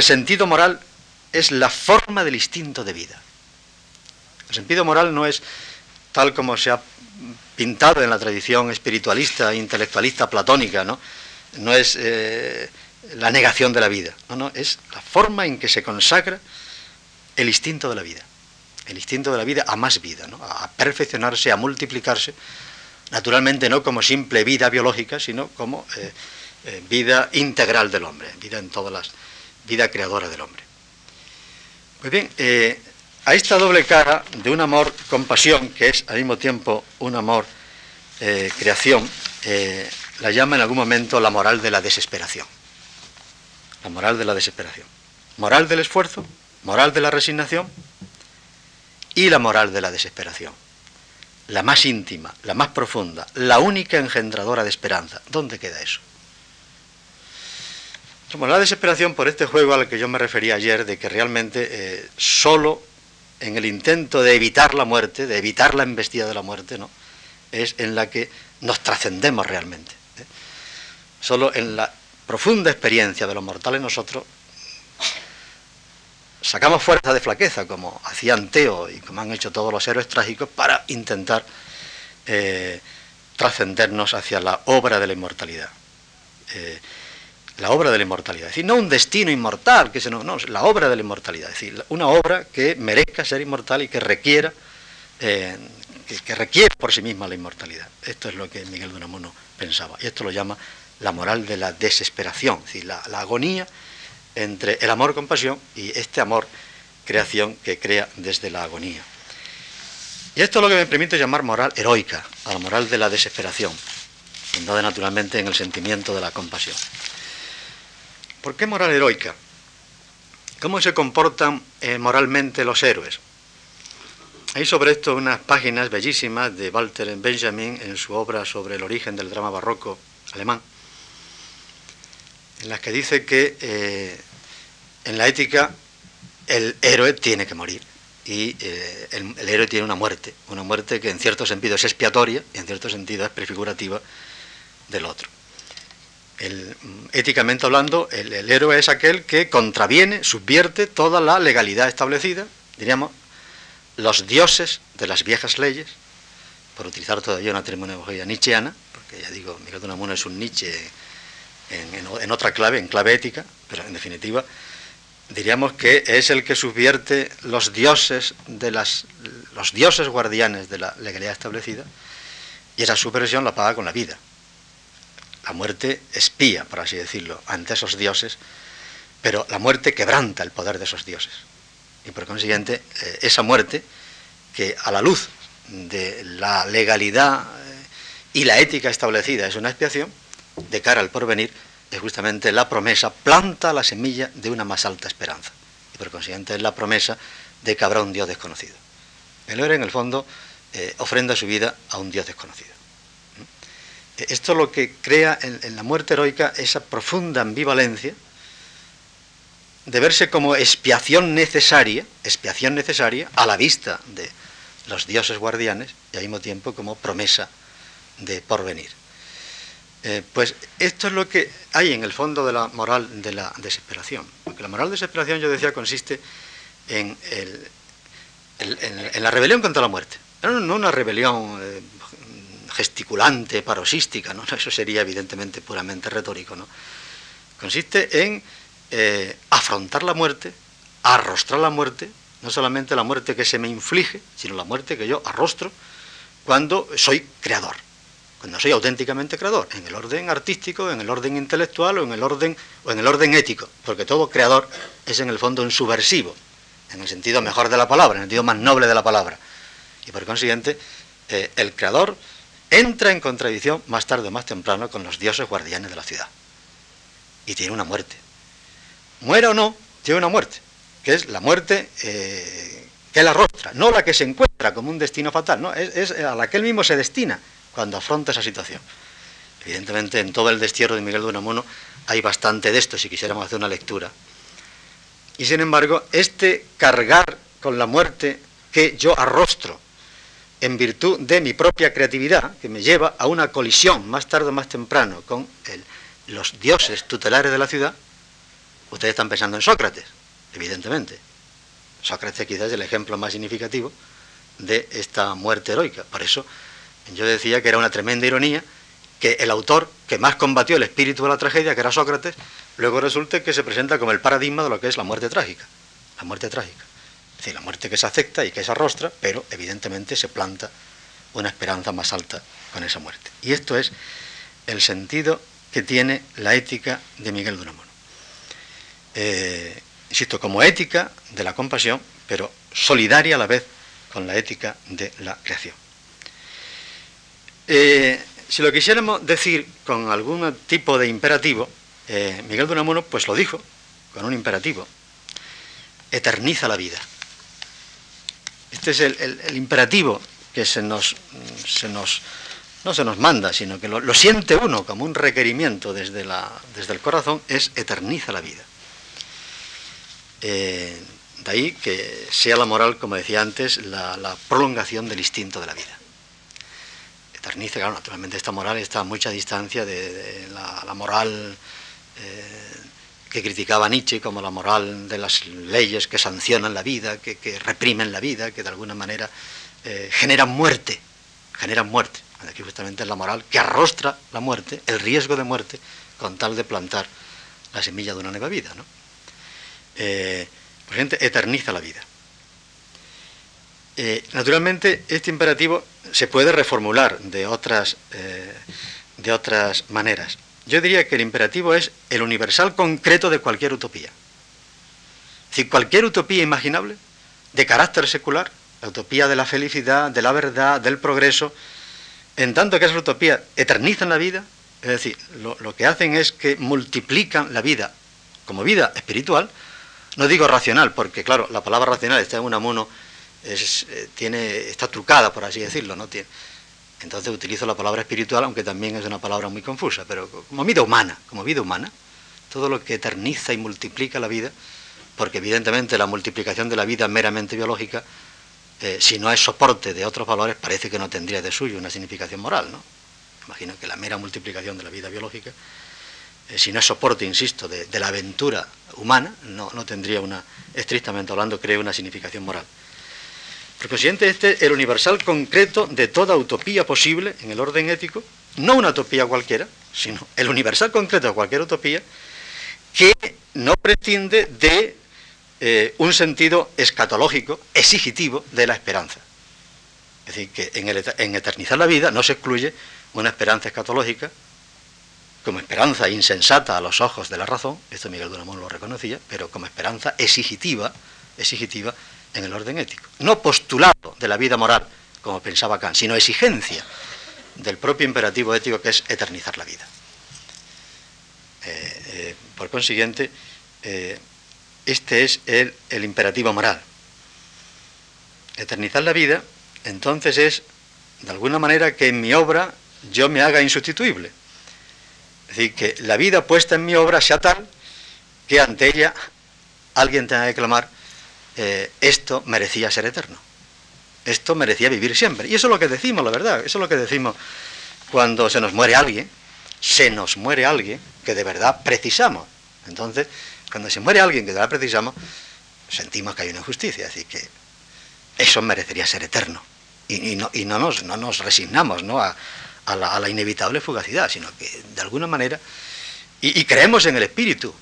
sentido moral es la forma del instinto de vida. El sentido moral no es tal como se ha pintado en la tradición espiritualista, intelectualista, platónica, ¿no? No es eh, la negación de la vida, no, no, es la forma en que se consagra el instinto de la vida, el instinto de la vida a más vida, ¿no? a perfeccionarse, a multiplicarse, naturalmente no como simple vida biológica, sino como eh, eh, vida integral del hombre, vida en todas las, vida creadora del hombre. Pues bien, eh, a esta doble cara de un amor compasión, que es al mismo tiempo un amor creación, la llama en algún momento la moral de la desesperación. La moral de la desesperación. Moral del esfuerzo, moral de la resignación y la moral de la desesperación. La más íntima, la más profunda, la única engendradora de esperanza. ¿Dónde queda eso? Somos la desesperación por este juego al que yo me refería ayer, de que realmente eh, solo en el intento de evitar la muerte, de evitar la embestida de la muerte, ¿no? es en la que nos trascendemos realmente. ¿eh? Solo en la profunda experiencia de los mortales nosotros sacamos fuerza de flaqueza, como hacían Teo y como han hecho todos los héroes trágicos, para intentar eh, trascendernos hacia la obra de la inmortalidad la obra de la inmortalidad. Es decir, no un destino inmortal, que se no, no, la obra de la inmortalidad. Es decir, una obra que merezca ser inmortal y que requiera, eh, que, requiere por sí misma la inmortalidad. Esto es lo que Miguel de Unamuno pensaba. Y esto lo llama la moral de la desesperación, es decir, la, agonía entre el amor-compasión y este amor-creación que crea desde la agonía. Y esto es lo que me permite llamar moral heroica, a la moral de la desesperación, fundada naturalmente en el sentimiento de la compasión. ¿Por qué moral heroica? ¿Cómo se comportan eh, moralmente los héroes? hay sobre esto unas páginas bellísimas de Walter Benjamin en su obra sobre el origen del drama barroco alemán, en las que dice que eh, en la ética el héroe tiene que morir y eh, el, héroe tiene una muerte, una muerte que en cierto sentido es expiatoria y en cierto sentido es prefigurativa del otro. Mm, éticamente hablando, el, héroe es aquel que contraviene, subvierte toda la legalidad establecida, diríamos, los dioses de las viejas leyes, por utilizar todavía una terminología nietzscheana, porque ya digo, Miguel de Unamuno es un Nietzsche en otra clave, en clave ética, pero en definitiva diríamos que es el que subvierte los dioses de las los dioses guardianes de la legalidad establecida y esa subversión la paga con la vida. La muerte espía, por así decirlo, ante esos dioses, pero la muerte quebranta el poder de esos dioses. Y por consiguiente, eh, esa muerte, que a la luz de la legalidad eh, y la ética establecida es una expiación, de cara al porvenir, es justamente la promesa, planta la semilla de una más alta esperanza. Y por consiguiente es la promesa de que habrá un Dios desconocido. El héroe, en el fondo, eh, ofrenda su vida a un Dios desconocido. ¿Mm? Esto es lo que crea en, la muerte heroica esa profunda ambivalencia de verse como expiación necesaria, expiación necesaria a la vista de los dioses guardianes y al mismo tiempo como promesa de porvenir. Eh, pues esto es lo que hay en el fondo de la moral de la desesperación. Porque la moral de desesperación, yo decía, consiste en, la rebelión contra la muerte. No, una rebelión eh, gesticulante, paroxística, ¿no? eso sería evidentemente puramente retórico. ¿no? Consiste en eh, afrontar la muerte, arrostrar la muerte, no solamente la muerte que se me inflige, sino la muerte que yo arrostro cuando soy creador cuando soy auténticamente creador, en el orden artístico, en el orden intelectual o en el orden, o en el orden ético, porque todo creador es en el fondo un subversivo, en el sentido mejor de la palabra, en el sentido más noble de la palabra. Y por consiguiente, eh, el creador entra en contradicción más tarde o más temprano con los dioses guardianes de la ciudad. Y tiene una muerte. Muera o no, tiene una muerte, que es la muerte eh, que la rostra, no la que se encuentra como un destino fatal, no, es a la que él mismo se destina cuando afronta esa situación. Evidentemente, en todo el destierro de Miguel de Unamuno hay bastante de esto, si quisiéramos hacer una lectura. Y sin embargo, este cargar con la muerte que yo arrostro en virtud de mi propia creatividad, que me lleva a una colisión más tarde o más temprano con los dioses tutelares de la ciudad, ustedes están pensando en Sócrates, evidentemente. Sócrates quizás es el ejemplo más significativo de esta muerte heroica. Por eso yo decía que era una tremenda ironía que el autor que más combatió el espíritu de la tragedia, que era Sócrates, luego resulte que se presenta como el paradigma de lo que es la muerte trágica. La muerte trágica. Es decir, la muerte que se acepta y que se arrostra, pero evidentemente se planta una esperanza más alta con esa muerte. Y esto es el sentido que tiene la ética de Miguel de Unamuno. Eh, insisto, como ética de la compasión, pero solidaria a la vez con la ética de la creación. Eh, si lo quisiéramos decir con algún tipo de imperativo, eh, Miguel de Unamuno pues lo dijo con un imperativo, eterniza la vida. Este es el, imperativo que se nos, no se nos manda, sino que lo, siente uno como un requerimiento desde, desde el corazón, es eterniza la vida. Eh, de ahí que sea la moral, como decía antes, la prolongación del instinto de la vida eternice, claro, naturalmente esta moral está a mucha distancia de, la, moral eh, que criticaba Nietzsche como la moral de las leyes que sancionan la vida, que, reprimen la vida, que de alguna manera eh, generan muerte, generan muerte. Aquí justamente es la moral que arrostra la muerte, el riesgo de muerte, con tal de plantar la semilla de una nueva vida. ¿no? Eh, pues gente eterniza la vida. Eh, naturalmente, este imperativo se puede reformular de otras, eh, de otras maneras. Yo diría que el imperativo es el universal concreto de cualquier utopía. Decir, cualquier utopía imaginable de carácter secular, la utopía de la felicidad, de la verdad, del progreso, en tanto que esas utopías eternizan la vida, es decir, lo, lo que hacen es que multiplican la vida como vida espiritual, no digo racional, porque claro, la palabra racional está en un amuno es, eh, tiene, está trucada, por así decirlo, ¿no? Tiene, entonces utilizo la palabra espiritual, aunque también es una palabra muy confusa, pero como vida humana, como vida humana, todo lo que eterniza y multiplica la vida, porque evidentemente la multiplicación de la vida meramente biológica, eh, si no es soporte de otros valores, parece que no tendría de suyo una significación moral, ¿no? Imagino que la mera multiplicación de la vida biológica, eh, si no es soporte, insisto, de, la aventura humana, no, no tendría una, estrictamente hablando, creo, una significación moral. Por consiguiente, este es el universal concreto de toda utopía posible en el orden ético, no una utopía cualquiera, sino el universal concreto de cualquier utopía, que no prescinde de eh, un sentido escatológico, exigitivo de la esperanza. Es decir, que en, eternizar la vida no se excluye una esperanza escatológica como esperanza insensata a los ojos de la razón, esto Miguel Duramón lo reconocía, pero como esperanza exigitiva, exigitiva en el orden ético. No postulado de la vida moral, como pensaba Kant, sino exigencia del propio imperativo ético que es eternizar la vida. Eh, eh, por consiguiente, eh, este es el, el imperativo moral. Eternizar la vida, entonces es, de alguna manera, que en mi obra yo me haga insustituible. Es decir, que la vida puesta en mi obra sea tal que ante ella alguien tenga que clamar, eh, esto merecía ser eterno. Esto merecía vivir siempre. Y eso es lo que decimos, la verdad. Eso es lo que decimos cuando se nos muere alguien. Se nos muere alguien que de verdad precisamos. Entonces, cuando se muere alguien que de verdad precisamos, sentimos que hay una injusticia. Así que eso merecería ser eterno. Y, no, nos, no, nos, resignamos. A, la, inevitable fugacidad, sino que de alguna manera... y creemos en el espíritu,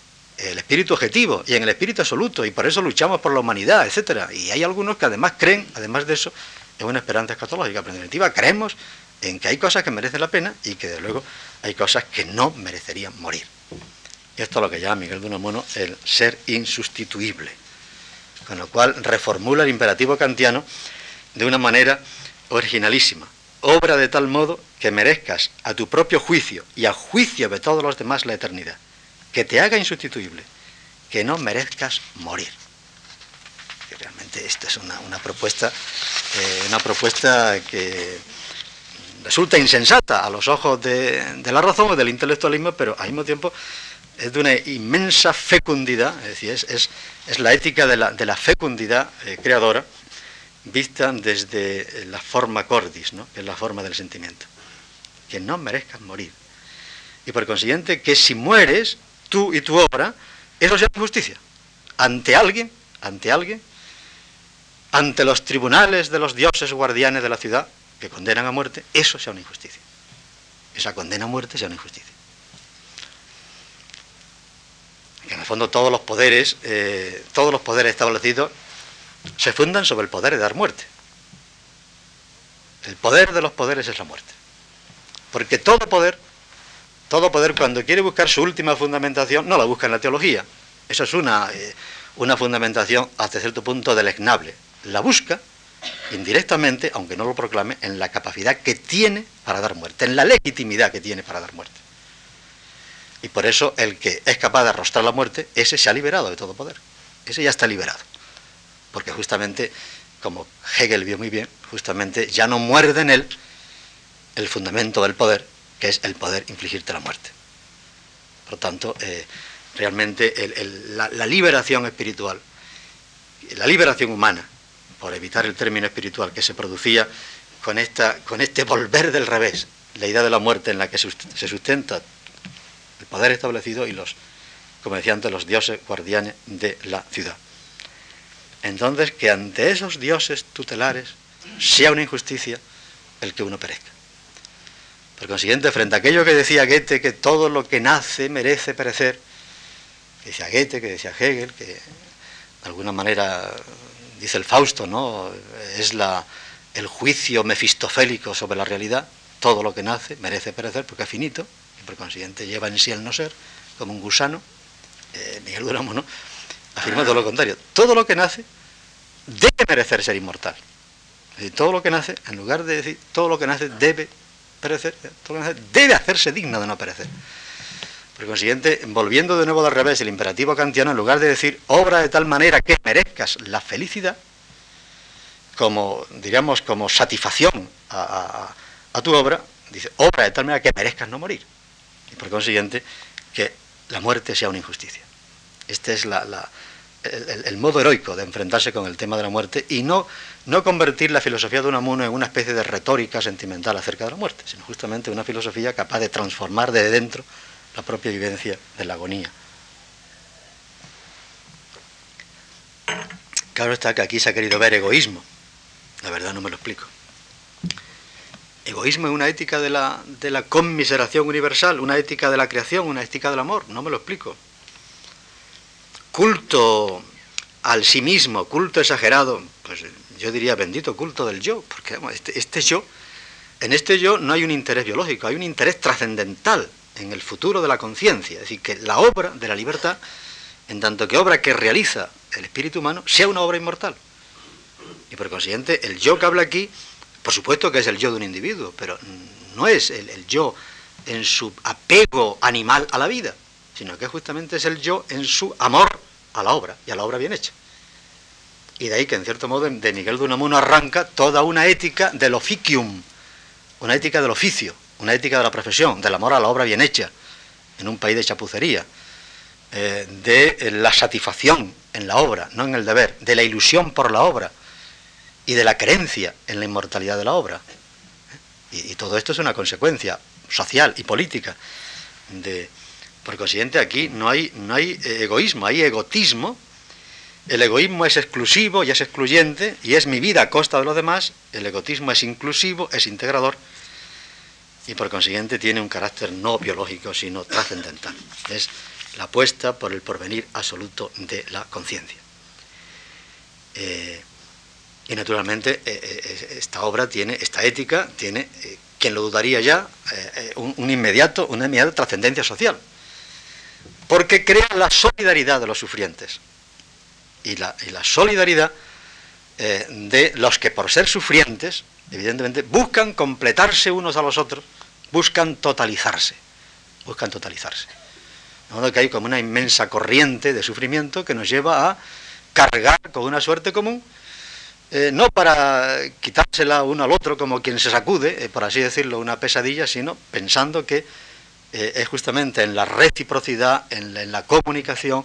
el espíritu objetivo y en el espíritu absoluto, y por eso luchamos por la humanidad, etcétera. Y hay algunos que además creen, además de eso, en una esperanza escatológica. Pero en definitiva, creemos en que hay cosas que merecen la pena y que de luego hay cosas que no merecerían morir. Y esto es lo que llama Miguel de Unamuno el ser insustituible. Con lo cual reformula el imperativo kantiano de una manera originalísima. Obra de tal modo que merezcas a tu propio juicio y a juicio de todos los demás la eternidad que te haga insustituible, que no merezcas morir. realmente esta es una, propuesta, eh, una propuesta que resulta insensata a los ojos de, la razón o del intelectualismo, pero al mismo tiempo es de una inmensa fecundidad, es decir, es, la ética de la, fecundidad eh, creadora vista desde la forma cordis, ¿no? que es la forma del sentimiento. Que no merezcas morir. Y por consiguiente, que si mueres, tú y tu obra, eso es injusticia. Ante alguien, ante alguien, ante los tribunales de los dioses guardianes de la ciudad que condenan a muerte, eso sea una injusticia. Esa condena a muerte sea una injusticia. Que en el fondo todos los poderes, eh, todos los poderes establecidos se fundan sobre el poder de dar muerte. El poder de los poderes es la muerte. Porque todo poder todo poder cuando quiere buscar su última fundamentación no la busca en la teología. Eso es una, eh, una fundamentación hasta cierto punto deleznable. La busca indirectamente, aunque no lo proclame, en la capacidad que tiene para dar muerte, en la legitimidad que tiene para dar muerte. Y por eso el que es capaz de arrostrar la muerte, ese se ha liberado de todo poder. Ese ya está liberado. Porque justamente, como Hegel vio muy bien, justamente ya no muerde en él el fundamento del poder, que es el poder infligirte la muerte. Por tanto, eh, realmente la, liberación espiritual, la liberación humana, por evitar el término espiritual que se producía con, esta, con este volver del revés, la idea de la muerte en la que se sustenta el poder establecido y los, como decía antes, los dioses guardianes de la ciudad. Entonces, que ante esos dioses tutelares sea una injusticia el que uno perezca. Por consiguiente, frente a aquello que decía Goethe, que todo lo que nace merece perecer, que decía Goethe, que decía Hegel, que de alguna manera dice el Fausto, ¿no? Es la, el juicio mefistofélico sobre la realidad, todo lo que nace merece perecer porque es finito, y por consiguiente lleva en sí el no ser, como un gusano, eh, Miguel Duramo, ¿no? Afirma todo lo contrario, todo lo que nace debe merecer ser inmortal. Es decir, todo lo que nace, en lugar de decir todo lo que nace debe perecer, debe hacerse digno de no perecer. Por consiguiente, volviendo de nuevo al revés el imperativo kantiano, en lugar de decir obra de tal manera que merezcas la felicidad, como, diríamos, como satisfacción a, tu obra, dice, obra de tal manera que merezcas no morir. Y por consiguiente, que la muerte sea una injusticia. Este es el, modo heroico de enfrentarse con el tema de la muerte y no, no convertir la filosofía de Unamuno en una especie de retórica sentimental acerca de la muerte, sino justamente una filosofía capaz de transformar desde dentro la propia vivencia de la agonía. Claro está que aquí se ha querido ver egoísmo. La verdad no me lo explico. Egoísmo es una ética de la, de la conmiseración universal, una ética de la creación, una ética del amor. No me lo explico. Culto al sí mismo, culto exagerado, pues yo diría bendito culto del yo, porque este, este yo, en este yo no hay un interés biológico, hay un interés trascendental en el futuro de la conciencia. Es decir, que la obra de la libertad, en tanto que obra que realiza el espíritu humano, sea una obra inmortal. Y por consiguiente, el yo que habla aquí, por supuesto que es el yo de un individuo, pero no es el, yo en su apego animal a la vida, sino que justamente es el yo en su amor a la obra y a la obra bien hecha. Y de ahí que en cierto modo de Miguel de Unamuno arranca toda una ética del oficium, una ética del oficio, una ética de la profesión, del amor a la obra bien hecha, en un país de chapucería, eh, de la satisfacción en la obra, no en el deber, de la ilusión por la obra y de la creencia en la inmortalidad de la obra. Y, todo esto es una consecuencia social y política. De, por consiguiente, aquí no hay, no hay egoísmo, hay egotismo. El egoísmo es exclusivo y es excluyente y es mi vida a costa de los demás. El egotismo es inclusivo, es integrador y por consiguiente tiene un carácter no biológico, sino trascendental. Es la apuesta por el porvenir absoluto de la conciencia. Eh, y naturalmente eh, eh, esta obra tiene, esta ética tiene, quien lo dudaría ya, un, inmediato, una inmediata trascendencia social. Porque crea la solidaridad de los sufrientes. Y la, y la solidaridad de los que por ser sufrientes, evidentemente, buscan completarse unos a los otros, buscan totalizarse, buscan totalizarse. De modo que hay como una inmensa corriente de sufrimiento que nos lleva a cargar con una suerte común, eh, no para quitársela uno al otro como quien se sacude, eh, por así decirlo, una pesadilla, sino pensando que eh, es justamente en la reciprocidad, en la, comunicación,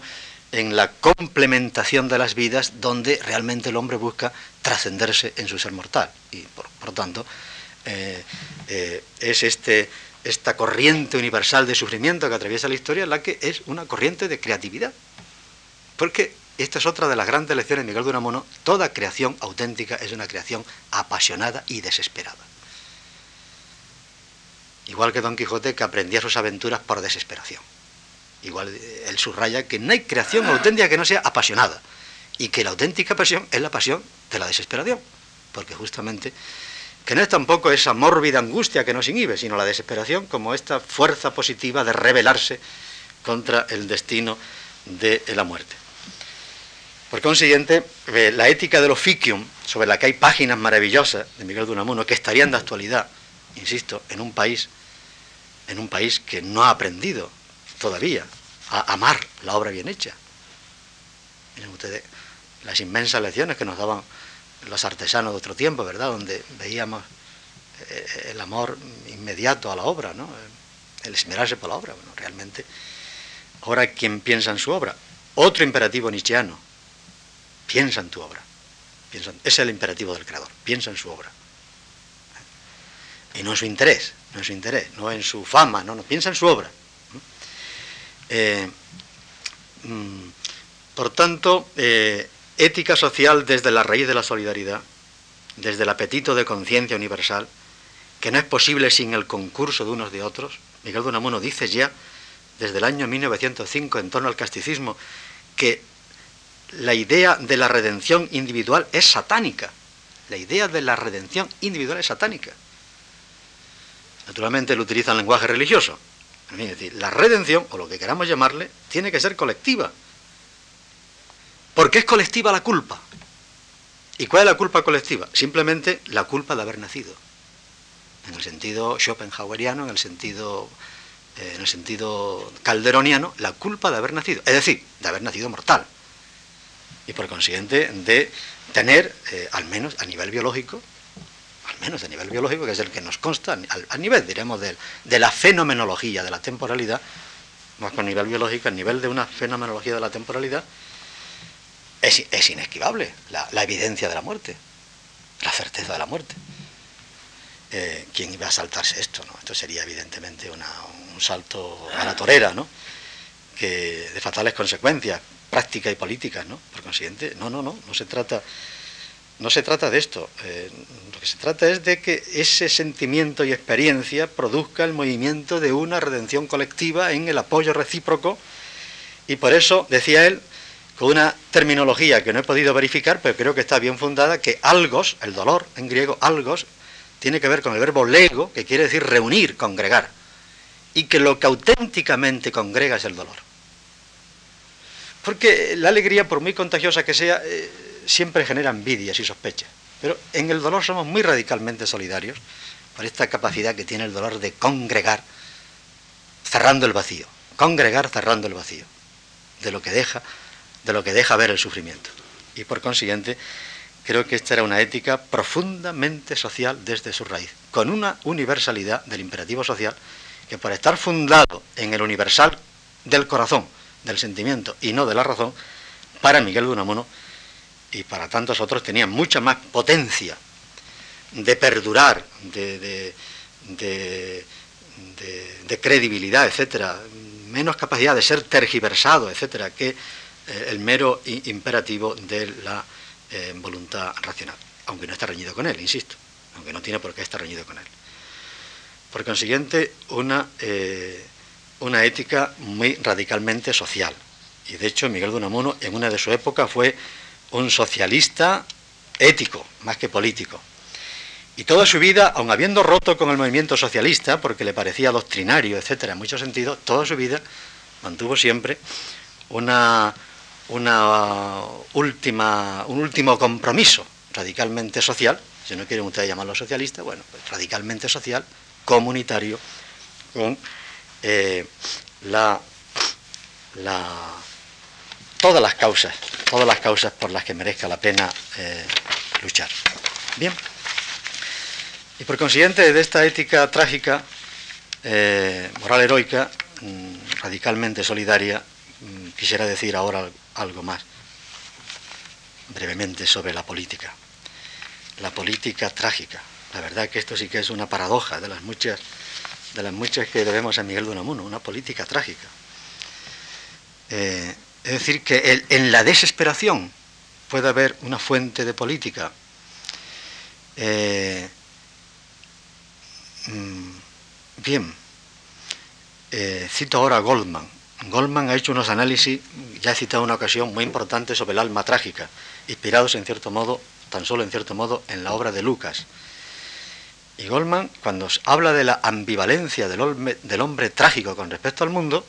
en la complementación de las vidas donde realmente el hombre busca trascenderse en su ser mortal. Y por, por tanto, es este esta corriente universal de sufrimiento que atraviesa la historia, la que es una corriente de creatividad. Porque esta es otra de las grandes lecciones de Miguel de Unamuno, toda creación auténtica es una creación apasionada y desesperada. Igual que Don Quijote que aprendía sus aventuras por desesperación. Igual eh, él subraya que no hay creación auténtica que no sea apasionada y que la auténtica pasión es la pasión de la desesperación, porque justamente que no es tampoco esa mórbida angustia que nos inhibe, sino la desesperación como esta fuerza positiva de rebelarse contra el destino de la muerte. Por consiguiente, eh, la ética del oficium, sobre la que hay páginas maravillosas de Miguel de Unamuno, que estarían de actualidad, insisto, en un país, en un país que no ha aprendido todavía a amar la obra bien hecha. Miren ustedes las inmensas lecciones que nos daban los artesanos de otro tiempo, ¿verdad? Donde veíamos eh, el amor inmediato a la obra, ¿no? El esmerarse por la obra. Bueno, realmente, ahora quien piensa en su obra, otro imperativo nietzscheano, piensa en tu obra. Es el imperativo del creador, piensa en su obra. Y no en su interés, no en su interés, no en su fama, no, no, piensa en su obra. Eh, mm, por tanto, eh, Ética social desde la raíz de la solidaridad, desde el apetito de conciencia universal, que no es posible sin el concurso de unos de otros. Miguel de Unamuno dice ya, desde el año 1905, en torno al casticismo, que la idea de la redención individual es satánica. La idea de la redención individual es satánica. Naturalmente él utiliza el lenguaje religioso. Es decir, la redención, o lo que queramos llamarle, tiene que ser colectiva. Porque es colectiva la culpa. ¿Y cuál es la culpa colectiva? Simplemente la culpa de haber nacido. En el sentido schopenhaueriano, en el sentido, eh, en el sentido calderoniano, la culpa de haber nacido. Es decir, de haber nacido mortal. y por consiguiente de tener, eh, al menos a nivel biológico, menos a nivel biológico, que es el que nos consta, a nivel, diremos, de, de, la fenomenología de la temporalidad, más con nivel biológico, a nivel de una fenomenología de la temporalidad, es, inesquivable la, evidencia de la muerte, la certeza de la muerte. Eh, ¿Quién iba a saltarse esto? No? Esto sería evidentemente un salto a la torera, ¿no? que de fatales consecuencias prácticas y políticas, ¿no? Por consiguiente, no, no, no, no se trata, no se trata de esto. Eh, lo que se trata es de que ese sentimiento y experiencia produzca el movimiento de una redención colectiva en el apoyo recíproco y por eso, decía él, con una terminología que no he podido verificar, pero creo que está bien fundada, que algos, el dolor en griego, algos, tiene que ver con el verbo lego, que quiere decir reunir, congregar, y que lo que auténticamente congrega es el dolor. Porque la alegría, por muy contagiosa que sea, eh, siempre genera envidias y sospechas. Pero en el dolor somos muy radicalmente solidarios por esta capacidad que tiene el dolor de congregar cerrando el vacío. Congregar cerrando el vacío. De lo que deja de lo que deja ver el sufrimiento. Y por consiguiente, creo que esta era una ética profundamente social desde su raíz, con una universalidad del imperativo social que por estar fundado en el universal del corazón, del sentimiento y no de la razón, para Miguel de Unamuno y para tantos otros tenía mucha más potencia de perdurar, de, credibilidad, etcétera, menos capacidad de ser tergiversado, etcétera, que eh, el mero imperativo de la eh, voluntad racional, aunque no está reñido con él, insisto, aunque no tiene por qué estar reñido con él. Por consiguiente, una, eh, una ética muy radicalmente social. Y de hecho, Miguel de Unamuno en una de su época fue un socialista ético, más que político. Y toda su vida, aun habiendo roto con el movimiento socialista, porque le parecía doctrinario, etcétera, en muchos sentidos, toda su vida mantuvo siempre una, última, un último compromiso radicalmente social, si no quieren ustedes llamarlo socialista, bueno, pues radicalmente social, comunitario, con eh, la, todas las causas, todas las causas por las que merezca la pena eh, luchar. Bien. Y por consiguiente, de esta ética trágica, eh, moral heroica, mm, radicalmente solidaria, mm, quisiera decir ahora algo más brevemente sobre la política. La política trágica. La verdad que esto sí que es una paradoja de las muchas, de las muchas que debemos a Miguel de Unamuno, una política trágica. Eh, es decir, que en la desesperación puede haber una fuente de política. Eh, mm, bien, eh, cito ahora a Goldman. Goldman ha hecho unos análisis, ya he citado una ocasión, muy importante sobre el alma trágica, inspirados en cierto modo, tan solo en cierto modo, en la obra de Lucas. Y Goldman, cuando habla de la ambivalencia del hombre, trágico con respecto al mundo,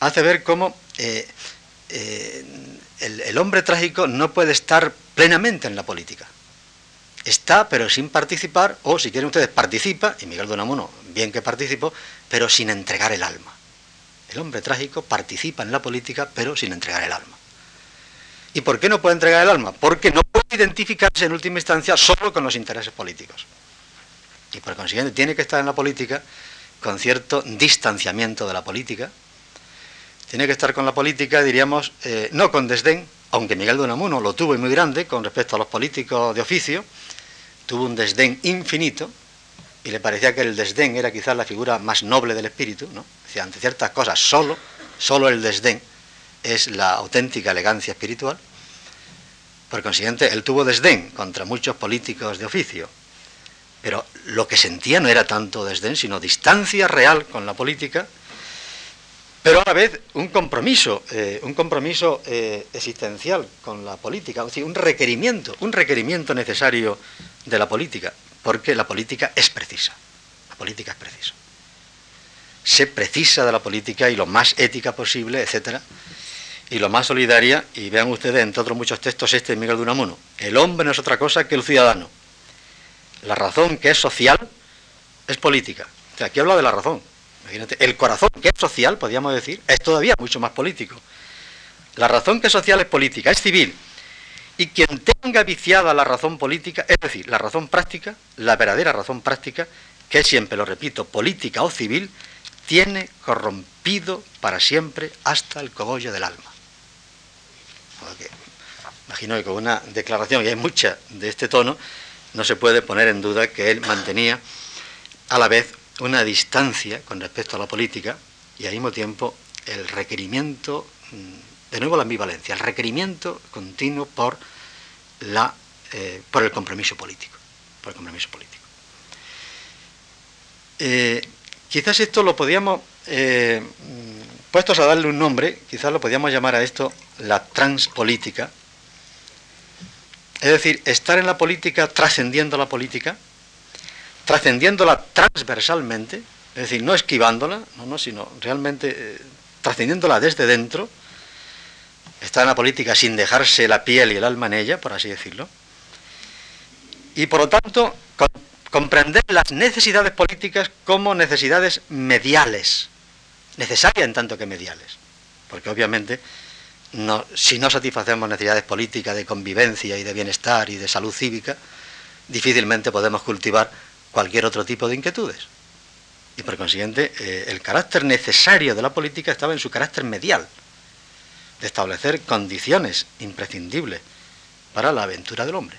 hace ver cómo eh, eh, el, hombre trágico no puede estar plenamente en la política. Está, pero sin participar, o si quieren ustedes, participa, y Miguel Donamuno, bien que participó, pero sin entregar el alma. El hombre trágico participa en la política, pero sin entregar el alma. ¿Y por qué no puede entregar el alma? Porque no puede identificarse en última instancia solo con los intereses políticos. Y por consiguiente tiene que estar en la política con cierto distanciamiento de la política. Tiene que estar con la política, diríamos, eh, no con desdén, aunque Miguel de Unamuno lo tuvo muy grande con respecto a los políticos de oficio, tuvo un desdén infinito, y le parecía que el desdén era quizás la figura más noble del espíritu, ¿no? ante ciertas cosas solo, solo el desdén es la auténtica elegancia espiritual. Por consiguiente, él tuvo desdén contra muchos políticos de oficio, pero lo que sentía no era tanto desdén, sino distancia real con la política, pero a la vez un compromiso, eh, un compromiso eh, existencial con la política, es decir, un requerimiento, un requerimiento necesario de la política, porque la política es precisa, la política es precisa se precisa de la política y lo más ética posible, etcétera, y lo más solidaria, y vean ustedes, entre otros muchos textos, este de Miguel de Unamuno, el hombre no es otra cosa que el ciudadano. La razón que es social es política. aquí habla de la razón. El corazón que es social, podríamos decir, es todavía mucho más político. La razón que es social es política, es civil, Y quien tenga viciada la razón política, es decir, la razón práctica, la verdadera razón práctica, que siempre, lo repito, política o civil, tiene corrompido para siempre hasta el cogollo del alma. imagino que con una declaración, y hay mucha de este tono, no se puede poner en duda que él mantenía a la vez una distancia con respecto a la política y al mismo tiempo el requerimiento mm, de nuevo la ambivalencia, el requerimiento continuo por, la, eh, por el compromiso político. Por el compromiso político. Eh, quizás esto lo podíamos, eh, puestos a darle un nombre, quizás lo podíamos llamar a esto la transpolítica. Es decir, estar en la política trascendiendo la política, trascendiéndola transversalmente, es decir, no esquivándola, no, no, sino realmente trascendiéndola desde dentro, está en la política sin dejarse la piel y el alma en ella, por así decirlo, y por lo tanto comprender las necesidades políticas como necesidades mediales, necesarias en tanto que mediales, porque obviamente si no satisfacemos necesidades políticas de convivencia y de bienestar y de salud cívica, difícilmente podemos cultivar cualquier otro tipo de inquietudes. Y por consiguiente, eh, el carácter necesario de la política estaba en su carácter medial, de establecer condiciones imprescindibles para la aventura del hombre.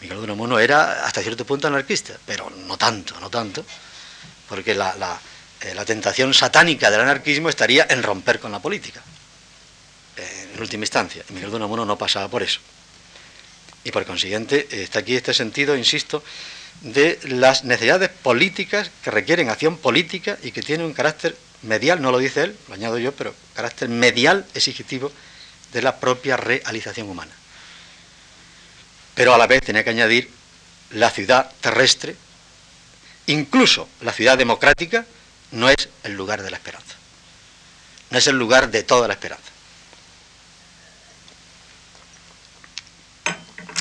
Miguel de Unamuno era hasta cierto punto anarquista, pero no tanto, no tanto, porque la, eh, tentación satánica del anarquismo estaría en romper con la política, en última instancia. Miguel de Unamuno no pasaba por eso. Y por consiguiente está aquí este sentido, insisto, de las necesidades políticas que requieren acción política y que tienen un carácter medial, no lo dice él, lo añado yo, pero carácter medial exigitivo de la propia realización humana. Pero a la vez tenía que añadir la ciudad terrestre, incluso la ciudad democrática, no es el lugar de la esperanza. No es el lugar de toda la esperanza.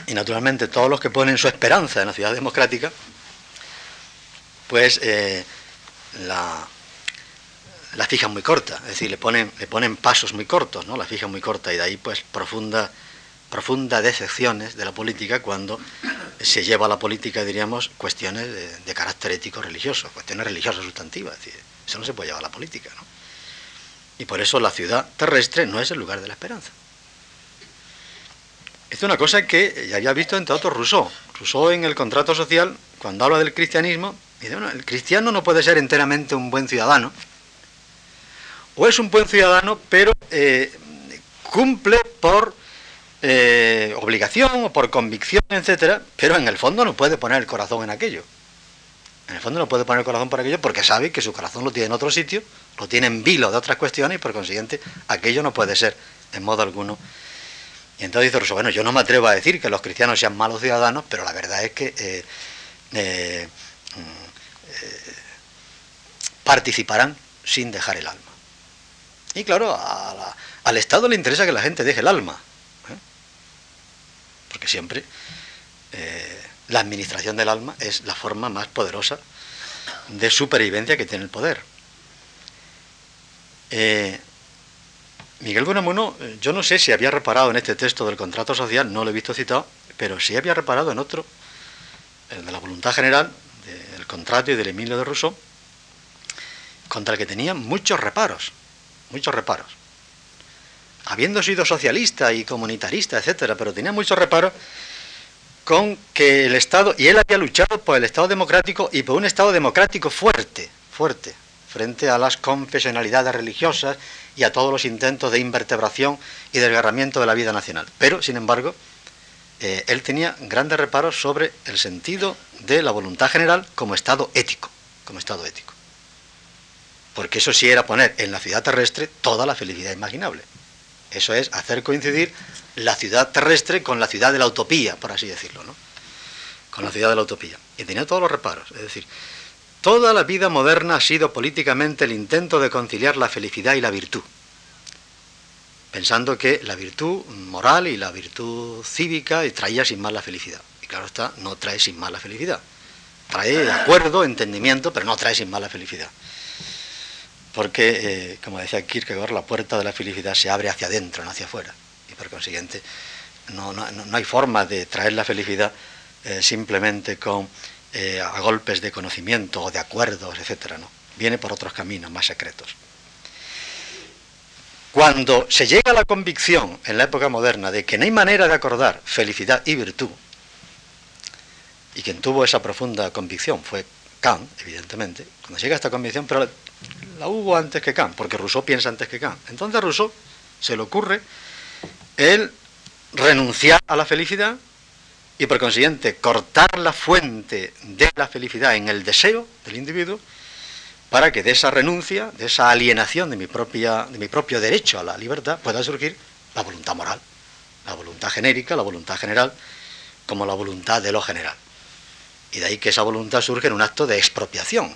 Y naturalmente todos los que ponen su esperanza en la ciudad democrática, pues eh, la, la fijan muy corta, es decir, le ponen, le ponen pasos muy cortos, ¿no? La fijan muy corta y de ahí pues profunda, profunda decepciones de la política cuando se lleva a la política, diríamos, cuestiones de, carácter ético religioso, cuestiones religiosas sustantivas, es decir, eso no se puede llevar a la política, ¿no? Y por eso la ciudad terrestre no es el lugar de la esperanza. Es una cosa que ya había visto entre otros Rousseau. Rousseau en el contrato social, cuando habla del cristianismo, dice, bueno, el cristiano no puede ser enteramente un buen ciudadano, o es un buen ciudadano, pero eh, cumple por eh, obligación o por convicción, etcétera, pero en el fondo no puede poner el corazón en aquello. En el fondo no puede poner el corazón por aquello porque sabe que su corazón lo tiene en otro sitio, lo tiene en vilo de otras cuestiones y por consiguiente aquello no puede ser en modo alguno. Y entonces dice Rousseau, bueno, yo no me atrevo a decir que los cristianos sean malos ciudadanos, pero la verdad es que eh, mm, participarán sin dejar el alma. Y claro, al Estado le interesa que la gente deje el alma, ¿eh? porque siempre eh, la administración del alma es la forma más poderosa de supervivencia que tiene el poder. Eh, Miguel Buenamuno, yo no sé si había reparado en este texto del contrato social, no lo he visto citado, pero sí había reparado en otro, el de la voluntad general, del contrato y del Emilio de Rousseau, contra el que tenía muchos reparos muchos reparos. Habiendo sido socialista y comunitarista, etcétera, pero tenía muchos reparos con que el Estado, y él había luchado por el Estado democrático y por un Estado democrático fuerte, fuerte, frente a las confesionalidades religiosas y a todos los intentos de invertebración y desgarramiento de la vida nacional. Pero, sin embargo, eh, él tenía grandes reparos sobre el sentido de la voluntad general como Estado ético, como Estado ético porque eso sí era poner en la ciudad terrestre toda la felicidad imaginable. Eso es hacer coincidir la ciudad terrestre con la ciudad de la utopía, por así decirlo, ¿no? Con la ciudad de la utopía. Y tenía todos los reparos. Es decir, toda la vida moderna ha sido políticamente el intento de conciliar la felicidad y la virtud. Pensando que la virtud moral y la virtud cívica traía sin más la felicidad. Y claro está, no trae sin más la felicidad. Trae acuerdo, entendimiento, pero no trae sin más la felicidad porque, eh, como decía Kierkegaard, la puerta de la felicidad se abre hacia adentro, no hacia afuera. Y por consiguiente, No, hay forma de traer la felicidad eh, simplemente con eh, a golpes de conocimiento o de acuerdos, etcétera, no. Viene por otros caminos más secretos. Cuando se llega a la convicción en la época moderna de que no hay manera de acordar felicidad y virtud, y quien tuvo esa profunda convicción fue Kant, evidentemente, cuando llega a esta convicción, pero la, hubo antes que Kant, porque Rousseau piensa antes que Kant. Entonces Rousseau se le ocurre el renunciar a la felicidad y por consiguiente cortar la fuente de la felicidad en el deseo del individuo para que de esa renuncia, de esa alienación de mi, propia, de mi propio derecho a la libertad pueda surgir la voluntad moral, la voluntad genérica, la voluntad general, como la voluntad de lo general. Y de ahí que esa voluntad surge en un acto de expropiación,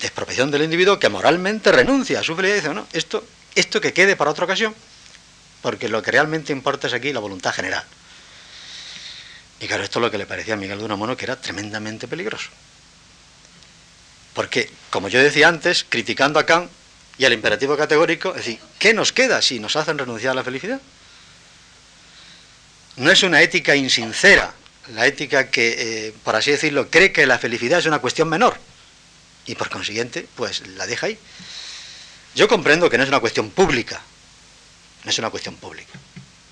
de expropiación del individuo que moralmente renuncia a su felicidad y dice, no, esto, esto que quede para otra ocasión, porque lo que realmente importa es aquí la voluntad general. Y claro, esto es lo que le parecía a Miguel de Unamuno que era tremendamente peligroso. Porque, como yo decía antes, criticando a Kant y al imperativo categórico, es decir, ¿qué nos queda si nos hacen renunciar a la felicidad? No es una ética insincera, la ética que, eh, por así decirlo, cree que la felicidad es una cuestión menor y por consiguiente, pues la deja ahí. Yo comprendo que no es una cuestión pública, no es una cuestión pública.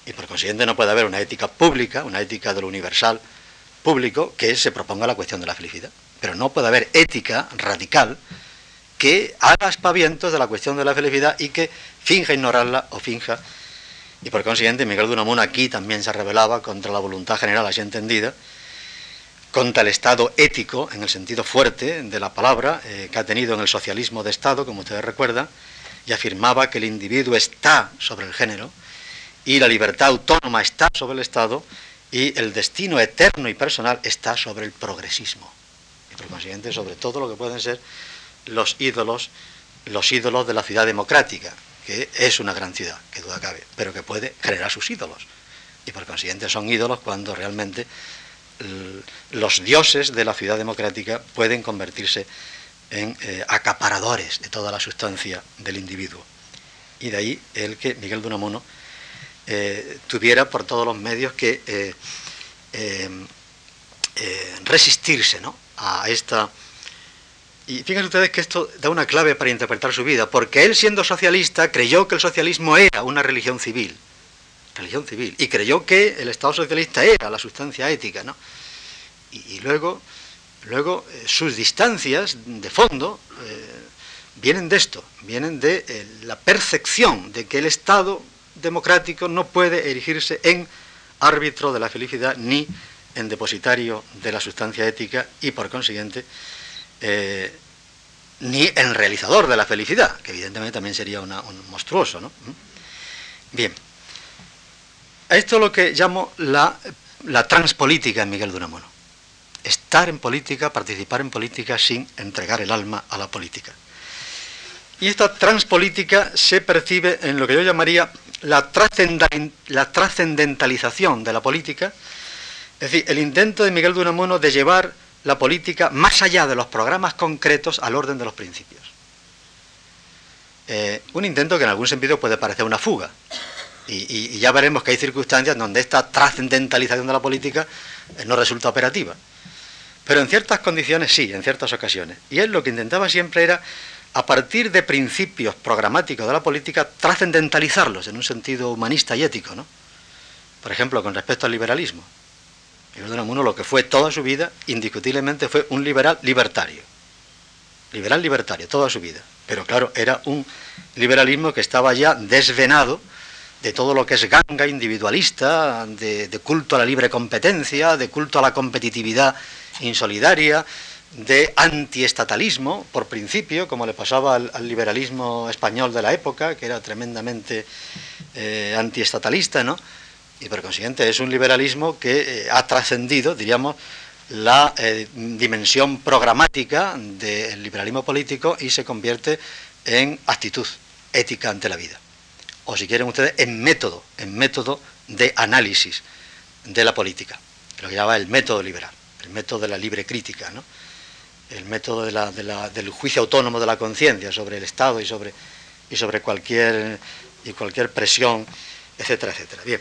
Y por consiguiente no puede haber una ética pública, una ética de lo universal público, que se proponga la cuestión de la felicidad. Pero no puede haber ética radical que haga aspavientos de la cuestión de la felicidad y que finja ignorarla o finja. Y por consiguiente Miguel de Unamuno aquí también se rebelaba contra la voluntad general así entendida, contra el Estado ético, en el sentido fuerte de la palabra, eh, que ha tenido en el socialismo de Estado, como ustedes recuerdan, y afirmaba que el individuo está sobre el género, y la libertad autónoma está sobre el Estado y el destino eterno y personal está sobre el progresismo. Y por consiguiente sobre todo lo que pueden ser los ídolos, los ídolos de la ciudad democrática, que es una gran ciudad, que duda cabe, pero que puede generar sus ídolos. Y por consiguiente son ídolos cuando realmente los dioses de la ciudad democrática pueden convertirse en eh, acaparadores de toda la sustancia del individuo. Y de ahí el que Miguel de Unamuno eh, tuviera por todos los medios que eh, eh, resistirse a esta... Y fíjense ustedes que esto da una clave para interpretar su vida, porque él siendo socialista creyó que el socialismo era una religión civil, religión civil, y creyó que el Estado socialista era la sustancia ética, ¿no? Y, luego, luego sus distancias de fondo vienen de esto, vienen de la percepción de que el Estado democrático no puede erigirse en árbitro de la felicidad ni en depositario de la sustancia ética y por consiguiente eh, ni en realizador de la felicidad, que evidentemente también sería un monstruoso. ¿no? ¿Mm? Bien, esto es lo que llamo la, la transpolítica en Miguel de Unamuno. Estar en política, participar en política sin entregar el alma a la política. Y esta transpolítica se percibe en lo que yo llamaría la trascendentalización de la política, es decir, el intento de Miguel de Unamuno de llevar la política más allá de los programas concretos al orden de los principios. Eh, un intento que en algún sentido puede parecer una fuga. Y, ya veremos que hay circunstancias donde esta trascendentalización de la política eh, no resulta operativa. Pero en ciertas condiciones sí, en ciertas ocasiones. Y él lo que intentaba siempre era a partir de principios programáticos de la política, trascendentalizarlos en un sentido humanista y ético, ¿no? Por ejemplo, con respecto al liberalismo. Miguel Unamuno lo que fue toda su vida, indiscutiblemente, fue un liberal libertario. Liberal libertario, toda su vida. Pero claro, era un liberalismo que estaba ya desvenado de todo lo que es ganga individualista, de culto a la libre competencia, de culto a la competitividad insolidaria, de antiestatalismo, por principio, como le pasaba al, liberalismo español de la época, que era tremendamente eh, antiestatalista, ¿no? Y por consiguiente es un liberalismo que eh, ha trascendido, diríamos, la eh, dimensión programática del liberalismo político y se convierte en actitud ética ante la vida. O si quieren ustedes, en método, en método de análisis de la política, lo que llama el método liberal, el método de la libre crítica, ¿no? El método del juicio autónomo de la conciencia sobre el Estado y sobre, cualquier, y cualquier presión, etcétera, etcétera. Bien,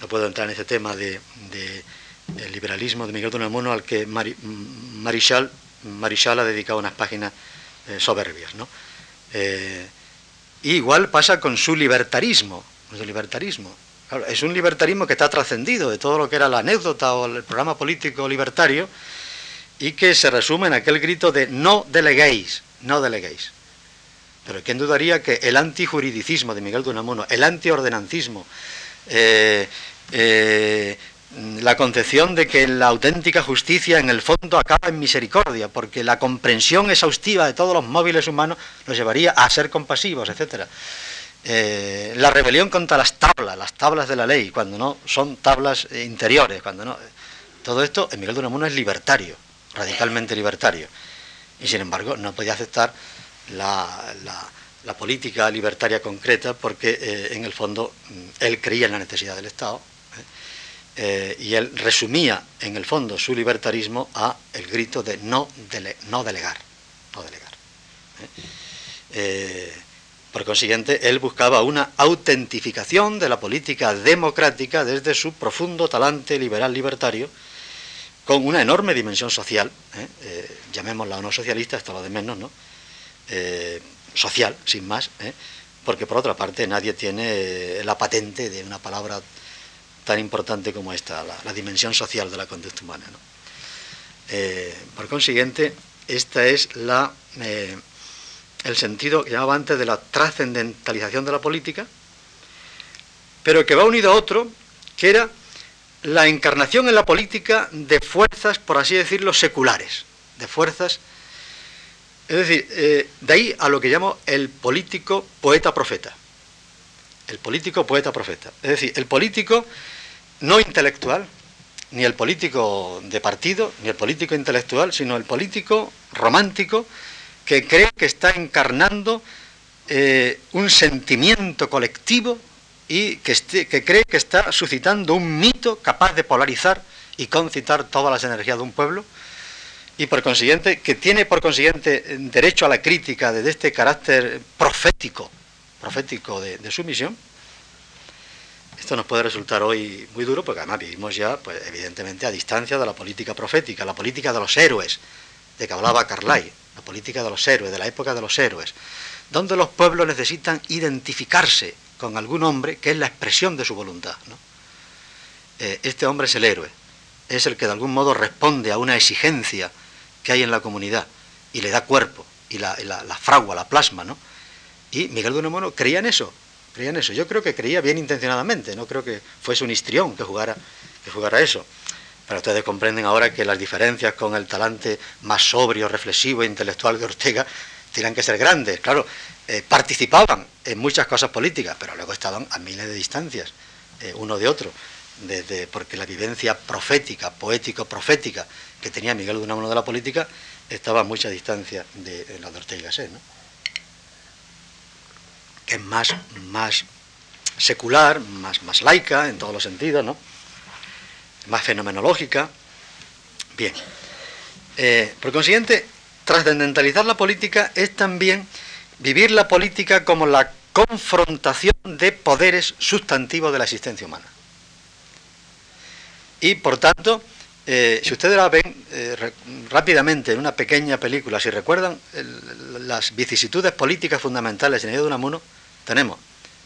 no puedo entrar en ese tema de, del liberalismo de Miguel de Unamuno al que Marichal, Marichal ha dedicado unas páginas eh, soberbias. ¿no? Eh, igual pasa con su libertarismo, su libertarismo. es un libertarismo que está trascendido de todo lo que era la anécdota o el programa político libertario y que se resume en aquel grito de no deleguéis, no deleguéis. Pero ¿quién dudaría que el antijuridicismo de Miguel de Unamuno, el antiordenancismo, eh, eh, la concepción de que la auténtica justicia en el fondo acaba en misericordia, porque la comprensión exhaustiva de todos los móviles humanos nos llevaría a ser compasivos, etc. Eh, la rebelión contra las tablas, las tablas de la ley, cuando no son tablas interiores, cuando no. Todo esto en Miguel de Unamuno es libertario, radicalmente libertario. Y sin embargo no podía aceptar la, política libertaria concreta porque eh, en el fondo mm, él creía en la necesidad del Estado eh, y él resumía en el fondo su libertarismo a el grito de no, delegar. No delegar ¿eh? por consiguiente, él buscaba una autentificación de la política democrática desde su profundo talante liberal libertario, con una enorme dimensión social, llamémosla o no socialista, hasta lo de menos, ¿no? Eh, social, sin más, ¿eh? porque por otra parte nadie tiene la patente de una palabra tan importante como esta, la, dimensión social de la conducta humana. Eh, por consiguiente, esta es la, el sentido que llamaba antes de la trascendentalización de la política, pero que va unido a otro, que era la encarnación en la política de fuerzas, por así decirlo, seculares, de fuerzas es decir, eh, de ahí a lo que llamo el político poeta-profeta. El político poeta-profeta. Es decir, el político no intelectual, ni el político de partido, ni el político intelectual, sino el político romántico que cree que está encarnando eh, un sentimiento colectivo y que, que cree que está suscitando un mito capaz de polarizar y concitar todas las energías de un pueblo. Y por consiguiente, que tiene por consiguiente derecho a la crítica de este carácter profético, profético de, su misión, esto nos puede resultar hoy muy duro porque además vivimos ya, pues, evidentemente, a distancia de la política profética, la política de los héroes, de que hablaba Carlyle, la política de los héroes, de la época de los héroes, donde los pueblos necesitan identificarse con algún hombre que es la expresión de su voluntad. Eh, este hombre es el héroe, es el que de algún modo responde a una exigencia que hay en la comunidad y le da cuerpo y la, fragua, la plasma, ¿no? Y Miguel de Unamuno creía en eso, creía en eso. Yo creo que creía bien intencionadamente, no creo que fuese un histrión que jugara, que jugara eso. Pero ustedes comprenden ahora que las diferencias con el talante más sobrio, reflexivo e intelectual de Ortega tienen que ser grandes. Claro, eh, participaban en muchas cosas políticas, pero luego estaban a miles de distancias, eh, uno de otro, porque la vivencia profética, poético-profética que tenía Miguel de Unamuno de la política estaba a mucha distancia de, la de Ortega y ¿no? que es más, más secular, más, más laica en todos los sentidos, ¿no? más fenomenológica. Bien, eh, por consiguiente, trascendentalizar la política es también vivir la política como la confrontación de poderes sustantivos de la existencia humana. Y por tanto, eh, si ustedes la ven eh, rápidamente en una pequeña película, si recuerdan las vicisitudes políticas fundamentales en el de Unamuno, tenemos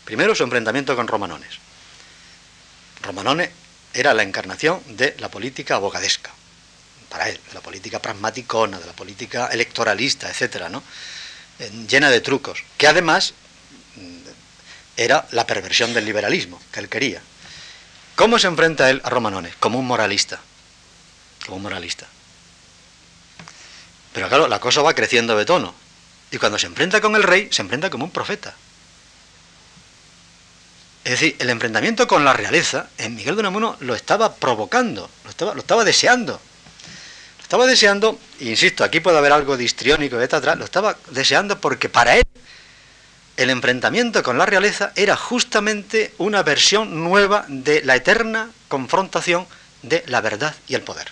primero su enfrentamiento con Romanones. Romanones era la encarnación de la política abogadesca, para él, de la política pragmaticona, de la política electoralista, etcétera, ¿no? Llena de trucos, que además mm, era la perversión del liberalismo que él quería. ¿Cómo se enfrenta él a Romanones? Como un moralista como moralista. Pero claro, la cosa va creciendo de tono. Y cuando se enfrenta con el rey, se enfrenta como un profeta. Es decir, el enfrentamiento con la realeza, en Miguel de Unamuno lo estaba provocando, lo estaba, lo estaba deseando. Estaba deseando, insisto, aquí puede haber algo de histriónico de atrás, lo estaba deseando porque para él el enfrentamiento con la realeza era justamente una versión nueva de la eterna confrontación de la verdad y el poder.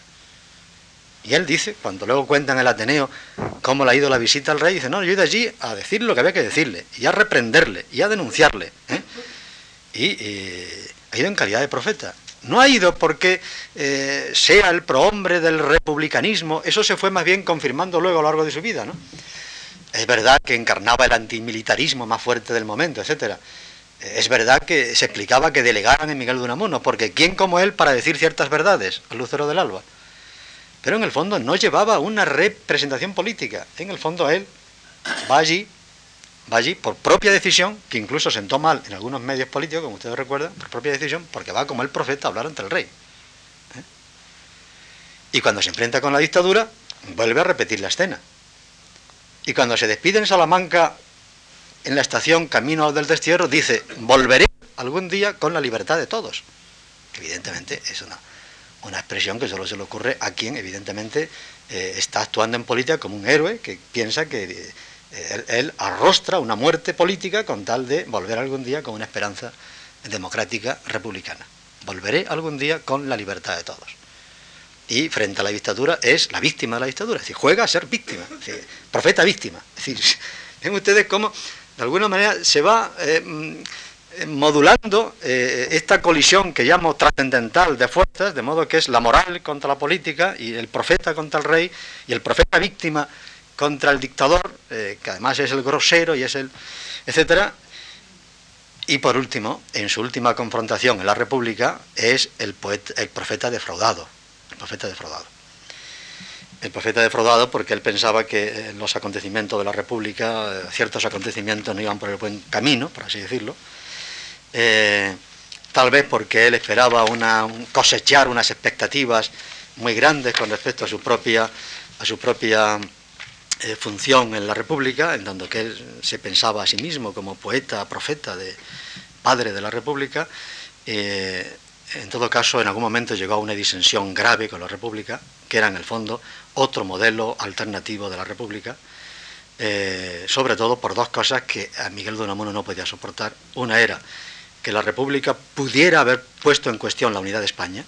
Y él dice, cuando luego cuentan en el Ateneo cómo le ha ido la visita al rey, dice, no, yo he ido allí a decir lo que había que decirle, y a reprenderle, y a denunciarle. ¿eh? Y ha ido en calidad de profeta. No ha ido porque eh, sea el prohombre del republicanismo, eso se fue más bien confirmando luego a lo largo de su vida, ¿no? Es verdad que encarnaba el antimilitarismo más fuerte del momento, etcétera. Es verdad que se explicaba que delegaran en Miguel de Unamuno, porque ¿quién como él para decir ciertas verdades al lucero del alba? Pero en el fondo no llevaba una representación política. En el fondo él va allí, va allí por propia decisión, que incluso sentó mal en algunos medios políticos, como ustedes recuerdan, por propia decisión, porque va como el profeta a hablar ante el rey. ¿eh? Y cuando se enfrenta con la dictadura, vuelve a repetir la escena. Y cuando se despide en Salamanca, en la estación Camino del Destierro, dice, volveré algún día con la libertad de todos. Evidentemente es una, una expresión que solo se le ocurre a quien, evidentemente, eh, está actuando en política como un héroe que piensa que eh, él, arrostra una muerte política con tal de volver algún día con una esperanza democrática republicana. Volveré algún día con la libertad de todos y frente a la dictadura es la víctima de la dictadura, es decir, juega a ser víctima, profeta víctima. Es decir, ven ustedes cómo de alguna manera se va eh, mm, modulando eh, esta colisión que llamo trascendental de fuerzas, de modo que es la moral contra la política y el profeta contra el rey y el profeta víctima contra el dictador, eh, que además es el grosero y es el, etcétera. Y por último, en su última confrontación en la República, es el, poeta, el profeta defraudado, el profeta defraudado. El profeta defraudado porque él pensaba que los acontecimientos de la República, eh, ciertos acontecimientos no iban por el buen camino, por así decirlo. Eh, tal vez porque él esperaba una, cosechar unas expectativas muy grandes con respecto a su propia, a su propia eh, función en la República, en donde que él se pensaba a sí mismo como poeta, profeta, de, padre de la República. En todo caso, en algún momento llegó a una disensión grave con la República, que era en el fondo otro modelo alternativo de la República, eh, sobre todo por dos cosas que a Miguel de Unamuno no podía soportar. Una era que la República pudiera haber puesto en cuestión la unidad de España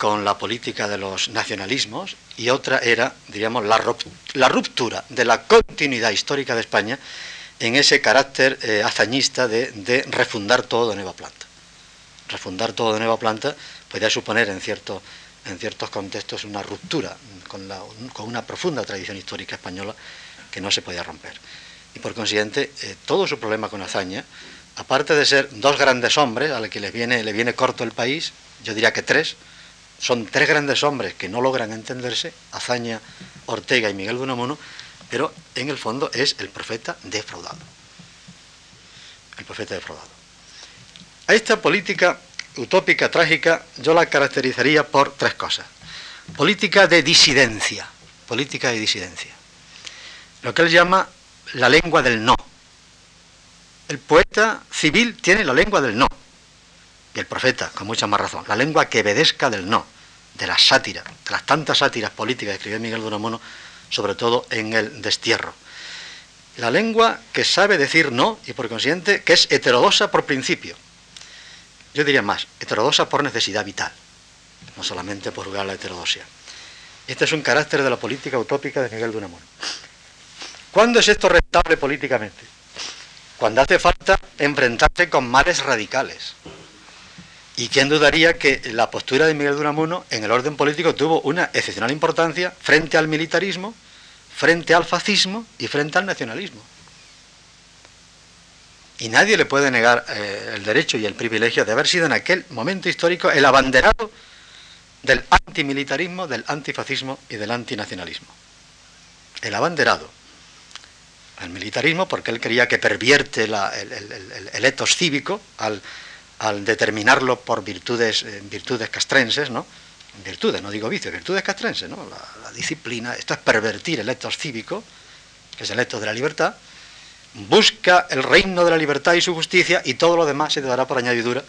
con la política de los nacionalismos y otra era, diríamos, la, ruptura de la continuidad histórica de España en ese carácter eh, hazañista de, refundar todo de nueva planta refundar todo de nueva planta podría suponer en, cierto, en ciertos contextos una ruptura con, con, una profunda tradición histórica española que no se podía romper. Y por consiguiente, eh, todo su problema con Azaña, aparte de ser dos grandes hombres a los que les viene, le viene corto el país, yo diría que tres, son tres grandes hombres que no logran entenderse, Azaña, Ortega y Miguel de Unamuno, pero en el fondo es el profeta defraudado. El profeta defraudado. A esta política utópica, trágica, yo la caracterizaría por tres cosas. Política de disidencia, política de disidencia. Lo que él llama la lengua del no. El poeta civil tiene la lengua del no. Y el profeta, con mucha más razón, la lengua que obedezca del no, de la sátira, de las tantas sátiras políticas que escribió Miguel de Unamuno, sobre todo en el destierro. La lengua que sabe decir no y por consiguiente que es heterodosa por principio yo diría más, heterodosa por necesidad vital, no solamente por jugar la heterodosia. Este es un carácter de la política utópica de Miguel de Unamuno. ¿Cuándo es esto rentable políticamente? Cuando hace falta enfrentarse con males radicales. ¿Y quién dudaría que la postura de Miguel de Unamuno en el orden político tuvo una excepcional importancia frente al militarismo, frente al fascismo y frente al nacionalismo? y nadie le puede negar eh, el derecho y el privilegio de haber sido en aquel momento histórico el abanderado del antimilitarismo, del antifascismo y del antinacionalismo. El abanderado. El militarismo porque él creía que pervierte el, el, etos cívico al, determinarlo por virtudes, eh, virtudes castrenses, ¿no? Virtudes, no digo vicios, virtudes castrenses, ¿no? La, disciplina, esto es pervertir el etos cívico, que es el etos de la libertad, busca el reino de la libertad y su justicia y todo lo demás se te dará por añadidura.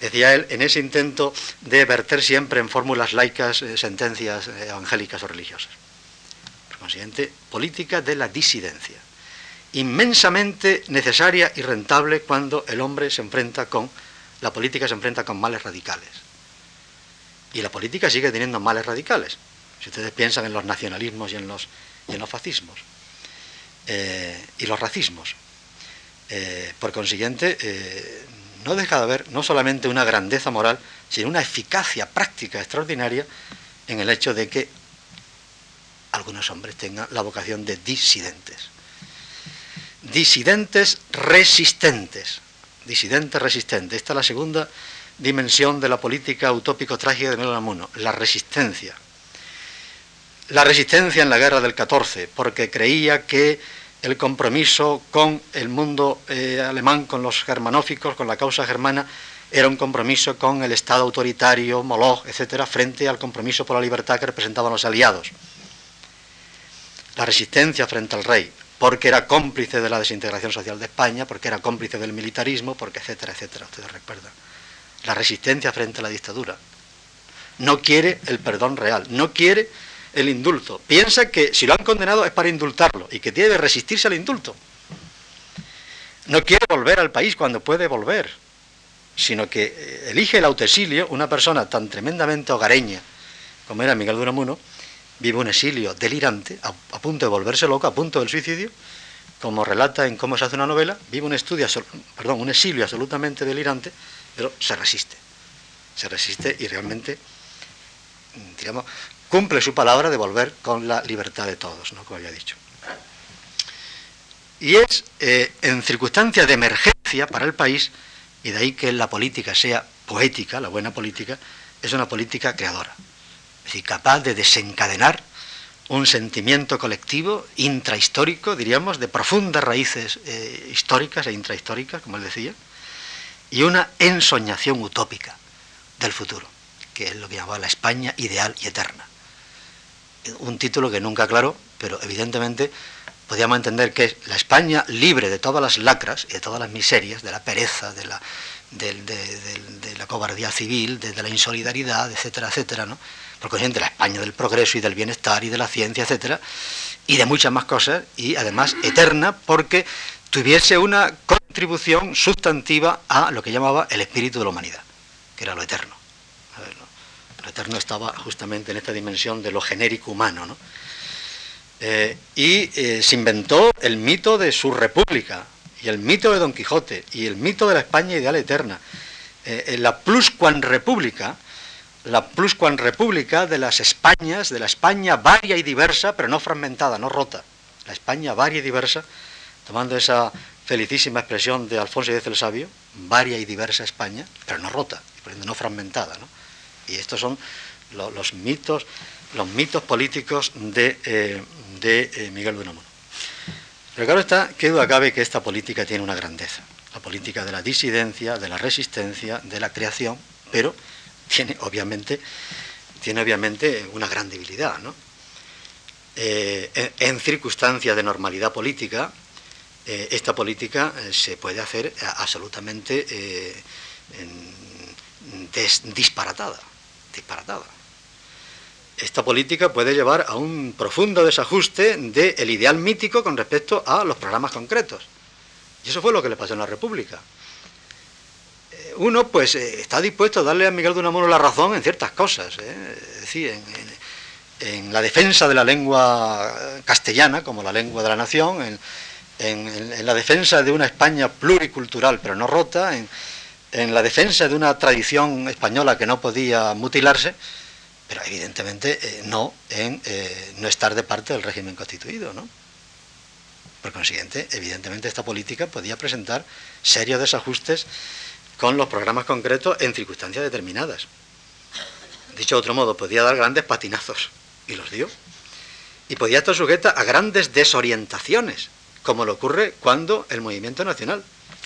Decía él, en ese intento de verter siempre en fórmulas laicas eh, sentencias eh, evangélicas o religiosas. Por consiguiente, política de la disidencia. Inmensamente necesaria y rentable cuando el hombre se enfrenta con, la política se enfrenta con males radicales. Y la política sigue teniendo males radicales. Si ustedes piensan en los nacionalismos y en los, y en los fascismos. Eh, y los racismos. Eh, por consiguiente, eh, no deja de haber no solamente una grandeza moral, sino una eficacia práctica extraordinaria en el hecho de que algunos hombres tengan la vocación de disidentes. Disidentes resistentes. Disidentes resistentes. Esta es la segunda dimensión de la política utópico-trágica de Miguel Unamuno, la resistencia. La resistencia en la guerra del 14, porque creía que el compromiso con el mundo eh, alemán, con los germanóficos, con la causa germana, era un compromiso con el Estado autoritario, Moloch, etcétera, frente al compromiso por la libertad que representaban los aliados. La resistencia frente al rey, porque era cómplice de la desintegración social de España, porque era cómplice del militarismo, porque etcétera, etcétera, ustedes recuerdan. La resistencia frente a la dictadura. No quiere el perdón real, no quiere el indulto. Piensa que si lo han condenado es para indultarlo y que debe resistirse al indulto. No quiere volver al país cuando puede volver, sino que eh, elige el autoexilio, una persona tan tremendamente hogareña como era Miguel de vive un exilio delirante, a, punto de volverse loco, a punto del suicidio, como relata en cómo se hace una novela, vive un, estudio, un exilio absolutamente delirante, pero se resiste, se resiste y realmente, digamos, cumple su palabra de volver con la libertad de todos, ¿no? como había dicho. Y es eh, en circunstancias de emergencia para el país, y de ahí que la política sea poética, la buena política, es una política creadora, decir, capaz de desencadenar un sentimiento colectivo intrahistórico, diríamos, de profundas raíces eh, históricas e intrahistóricas, como él decía, y una ensoñación utópica del futuro, que es lo que llamaba la España ideal y eterna un título que nunca aclaró, pero evidentemente podíamos entender que es la España libre de todas las lacras y de todas las miserias, de la pereza, de la, de, la cobardía civil, de, la insolidaridad, etcétera, etcétera, ¿no? Porque es de la España del progreso y del bienestar y de la ciencia, etcétera, y de muchas más cosas, y además eterna, porque tuviese una contribución sustantiva a lo que llamaba el espíritu de la humanidad, que era lo eterno. El Eterno estaba justamente en esta dimensión de lo genérico humano. ¿no? Eh, y eh, se inventó el mito de su república, y el mito de Don Quijote, y el mito de la España ideal eterna. Eh, la pluscuan república, la pluscuan república de las Españas, de la España varia y diversa, pero no fragmentada, no rota. La España varia y diversa, tomando esa felicísima expresión de Alfonso X el Sabio, varia y diversa España, pero no rota, y no fragmentada. ¿no? Y estos son los mitos, los mitos políticos de, eh, eh, Miguel de Unamuno. Pero claro está, qué duda cabe que esta política tiene una grandeza. La política de la disidencia, de la resistencia, de la creación, pero tiene obviamente, tiene obviamente una gran debilidad. ¿no? Eh, en, circunstancias de normalidad política, esta política se puede hacer absolutamente disparatada disparatada. Esta política puede llevar a un profundo desajuste del ideal mítico con respecto a los programas concretos. Y eso fue lo que le pasó en la República. Uno, pues, eh, está dispuesto a darle a Miguel de Unamuno la razón en ciertas cosas, ¿eh? es decir, en, la defensa de la lengua castellana como la lengua de la nación, en, la defensa de una España pluricultural pero no rota, en, la defensa de una tradición española que no podía mutilarse, pero evidentemente eh, no en no estar de parte del régimen constituido, ¿no? Por consiguiente, evidentemente esta política podía presentar serios desajustes con los programas concretos en circunstancias determinadas. Dicho de otro modo, podía dar grandes patinazos, y los dio. Y podía estar sujeta a grandes desorientaciones, como le ocurre cuando el movimiento nacional,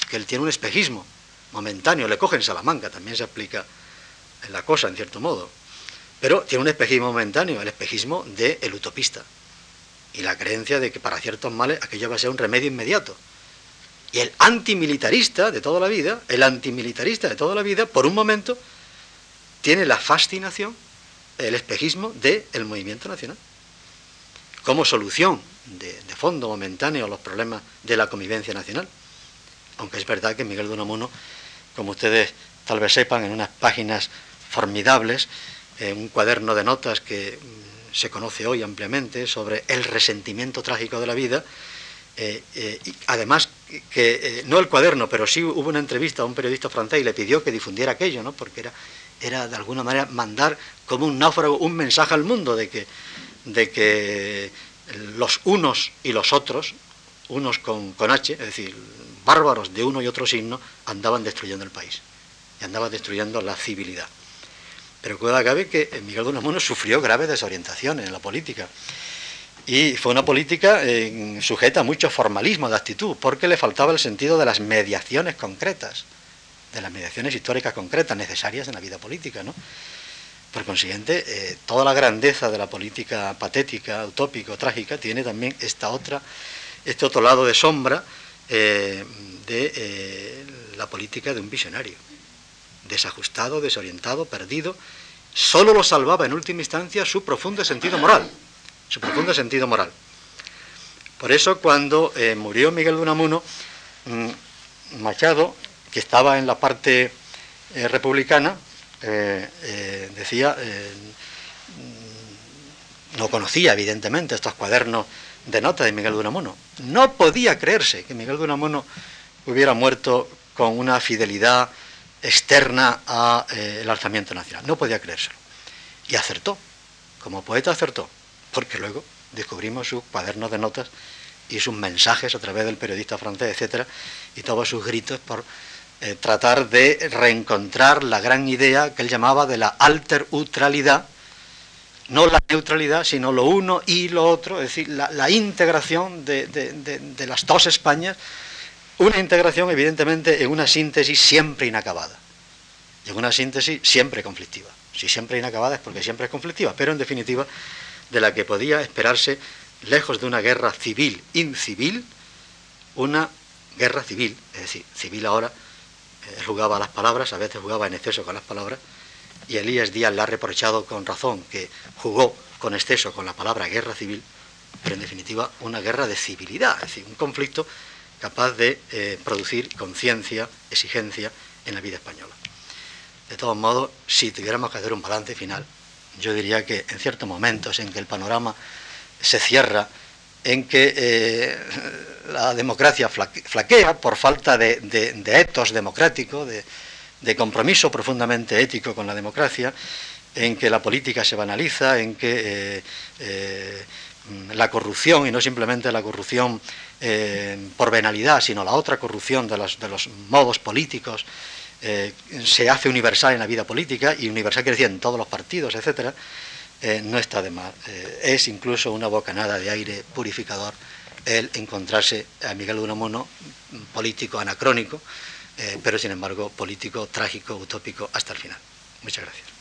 que él tiene un espejismo, momentáneo, le cogen Salamanca, también se aplica en la cosa, en cierto modo. Pero tiene un espejismo momentáneo, el espejismo del utopista. Y la creencia de que para ciertos males aquello va a ser un remedio inmediato. Y el antimilitarista de toda la vida, el antimilitarista de toda la vida, por un momento, tiene la fascinación, el espejismo del movimiento nacional. Como solución de, de fondo momentáneo a los problemas de la convivencia nacional. Aunque es verdad que Miguel de como ustedes tal vez sepan, en unas páginas formidables, en un cuaderno de notas que mm, se conoce hoy ampliamente sobre el resentimiento trágico de la vida, eh, eh, y además que no el cuaderno, pero sí hubo una entrevista a un periodista francés y le pidió que difundiera aquello, ¿no? porque era, era de alguna manera mandar como un náufrago un mensaje al mundo de que, de que los unos y los otros, unos con, con H, es decir, bárbaros de uno y otro signo, andaban destruyendo el país y andaban destruyendo la civilidad. Pero cuida cabe que Miguel de Unamuno sufrió graves desorientaciones en la política. Y fue una política eh, sujeta a mucho formalismo de actitud, porque le faltaba el sentido de las mediaciones concretas, de las mediaciones históricas concretas necesarias en la vida política. ¿no? Por consiguiente, eh, toda la grandeza de la política patética, utópica, trágica, tiene también esta otra, este otro lado de sombra eh, de la política de un visionario, desajustado, desorientado, perdido. Solo lo salvaba en última instancia su profundo sentido moral su profundo sentido moral. Por eso cuando eh, murió Miguel de Unamuno, mm, Machado, que estaba en la parte eh, republicana, eh, decía, mm, no conocía evidentemente estos cuadernos de notas de Miguel de Unamuno. No podía creerse que Miguel de Unamuno hubiera muerto con una fidelidad externa al alzamiento nacional. No podía creérselo. Y acertó. Como poeta acertó porque luego descubrimos sus cuadernos de notas y sus mensajes a través del periodista francés, etcétera, y todos sus gritos por eh, tratar de reencontrar la gran idea que él llamaba de la alterutralidad, no la neutralidad, sino lo uno y lo otro, es decir, la, integración de, las dos Españas, una integración evidentemente en una síntesis siempre inacabada, en una síntesis siempre conflictiva. Si siempre inacabada es porque siempre es conflictiva, pero en definitiva de la que podía esperarse, lejos de una guerra civil, incivil, una guerra civil, es decir, civil ahora, eh, jugaba a las palabras, a veces jugaba en exceso con las palabras, y Elías Díaz le ha reprochado con razón que jugó con exceso con la palabra guerra civil, pero en definitiva una guerra de civilidad, es decir, un conflicto capaz de eh, producir conciencia, exigencia en la vida española. De todos modos, si tuviéramos que hacer un balance final, yo diría que en ciertos momentos en que el panorama se cierra, en que eh, la democracia flaquea por falta de, etos democrático, de, compromiso profundamente ético con la democracia, en que la política se banaliza, en que eh, eh, la corrupción, y no simplemente la corrupción por venalidad, sino la otra corrupción de de los modos políticos, eh, se hace universal en la vida política, y universal quiere en todos los partidos, etcétera, eh, no está de más. Eh, es incluso una bocanada de aire purificador el encontrarse a Miguel Unamuno, político anacrónico, pero sin embargo político trágico, utópico hasta el final. Muchas gracias.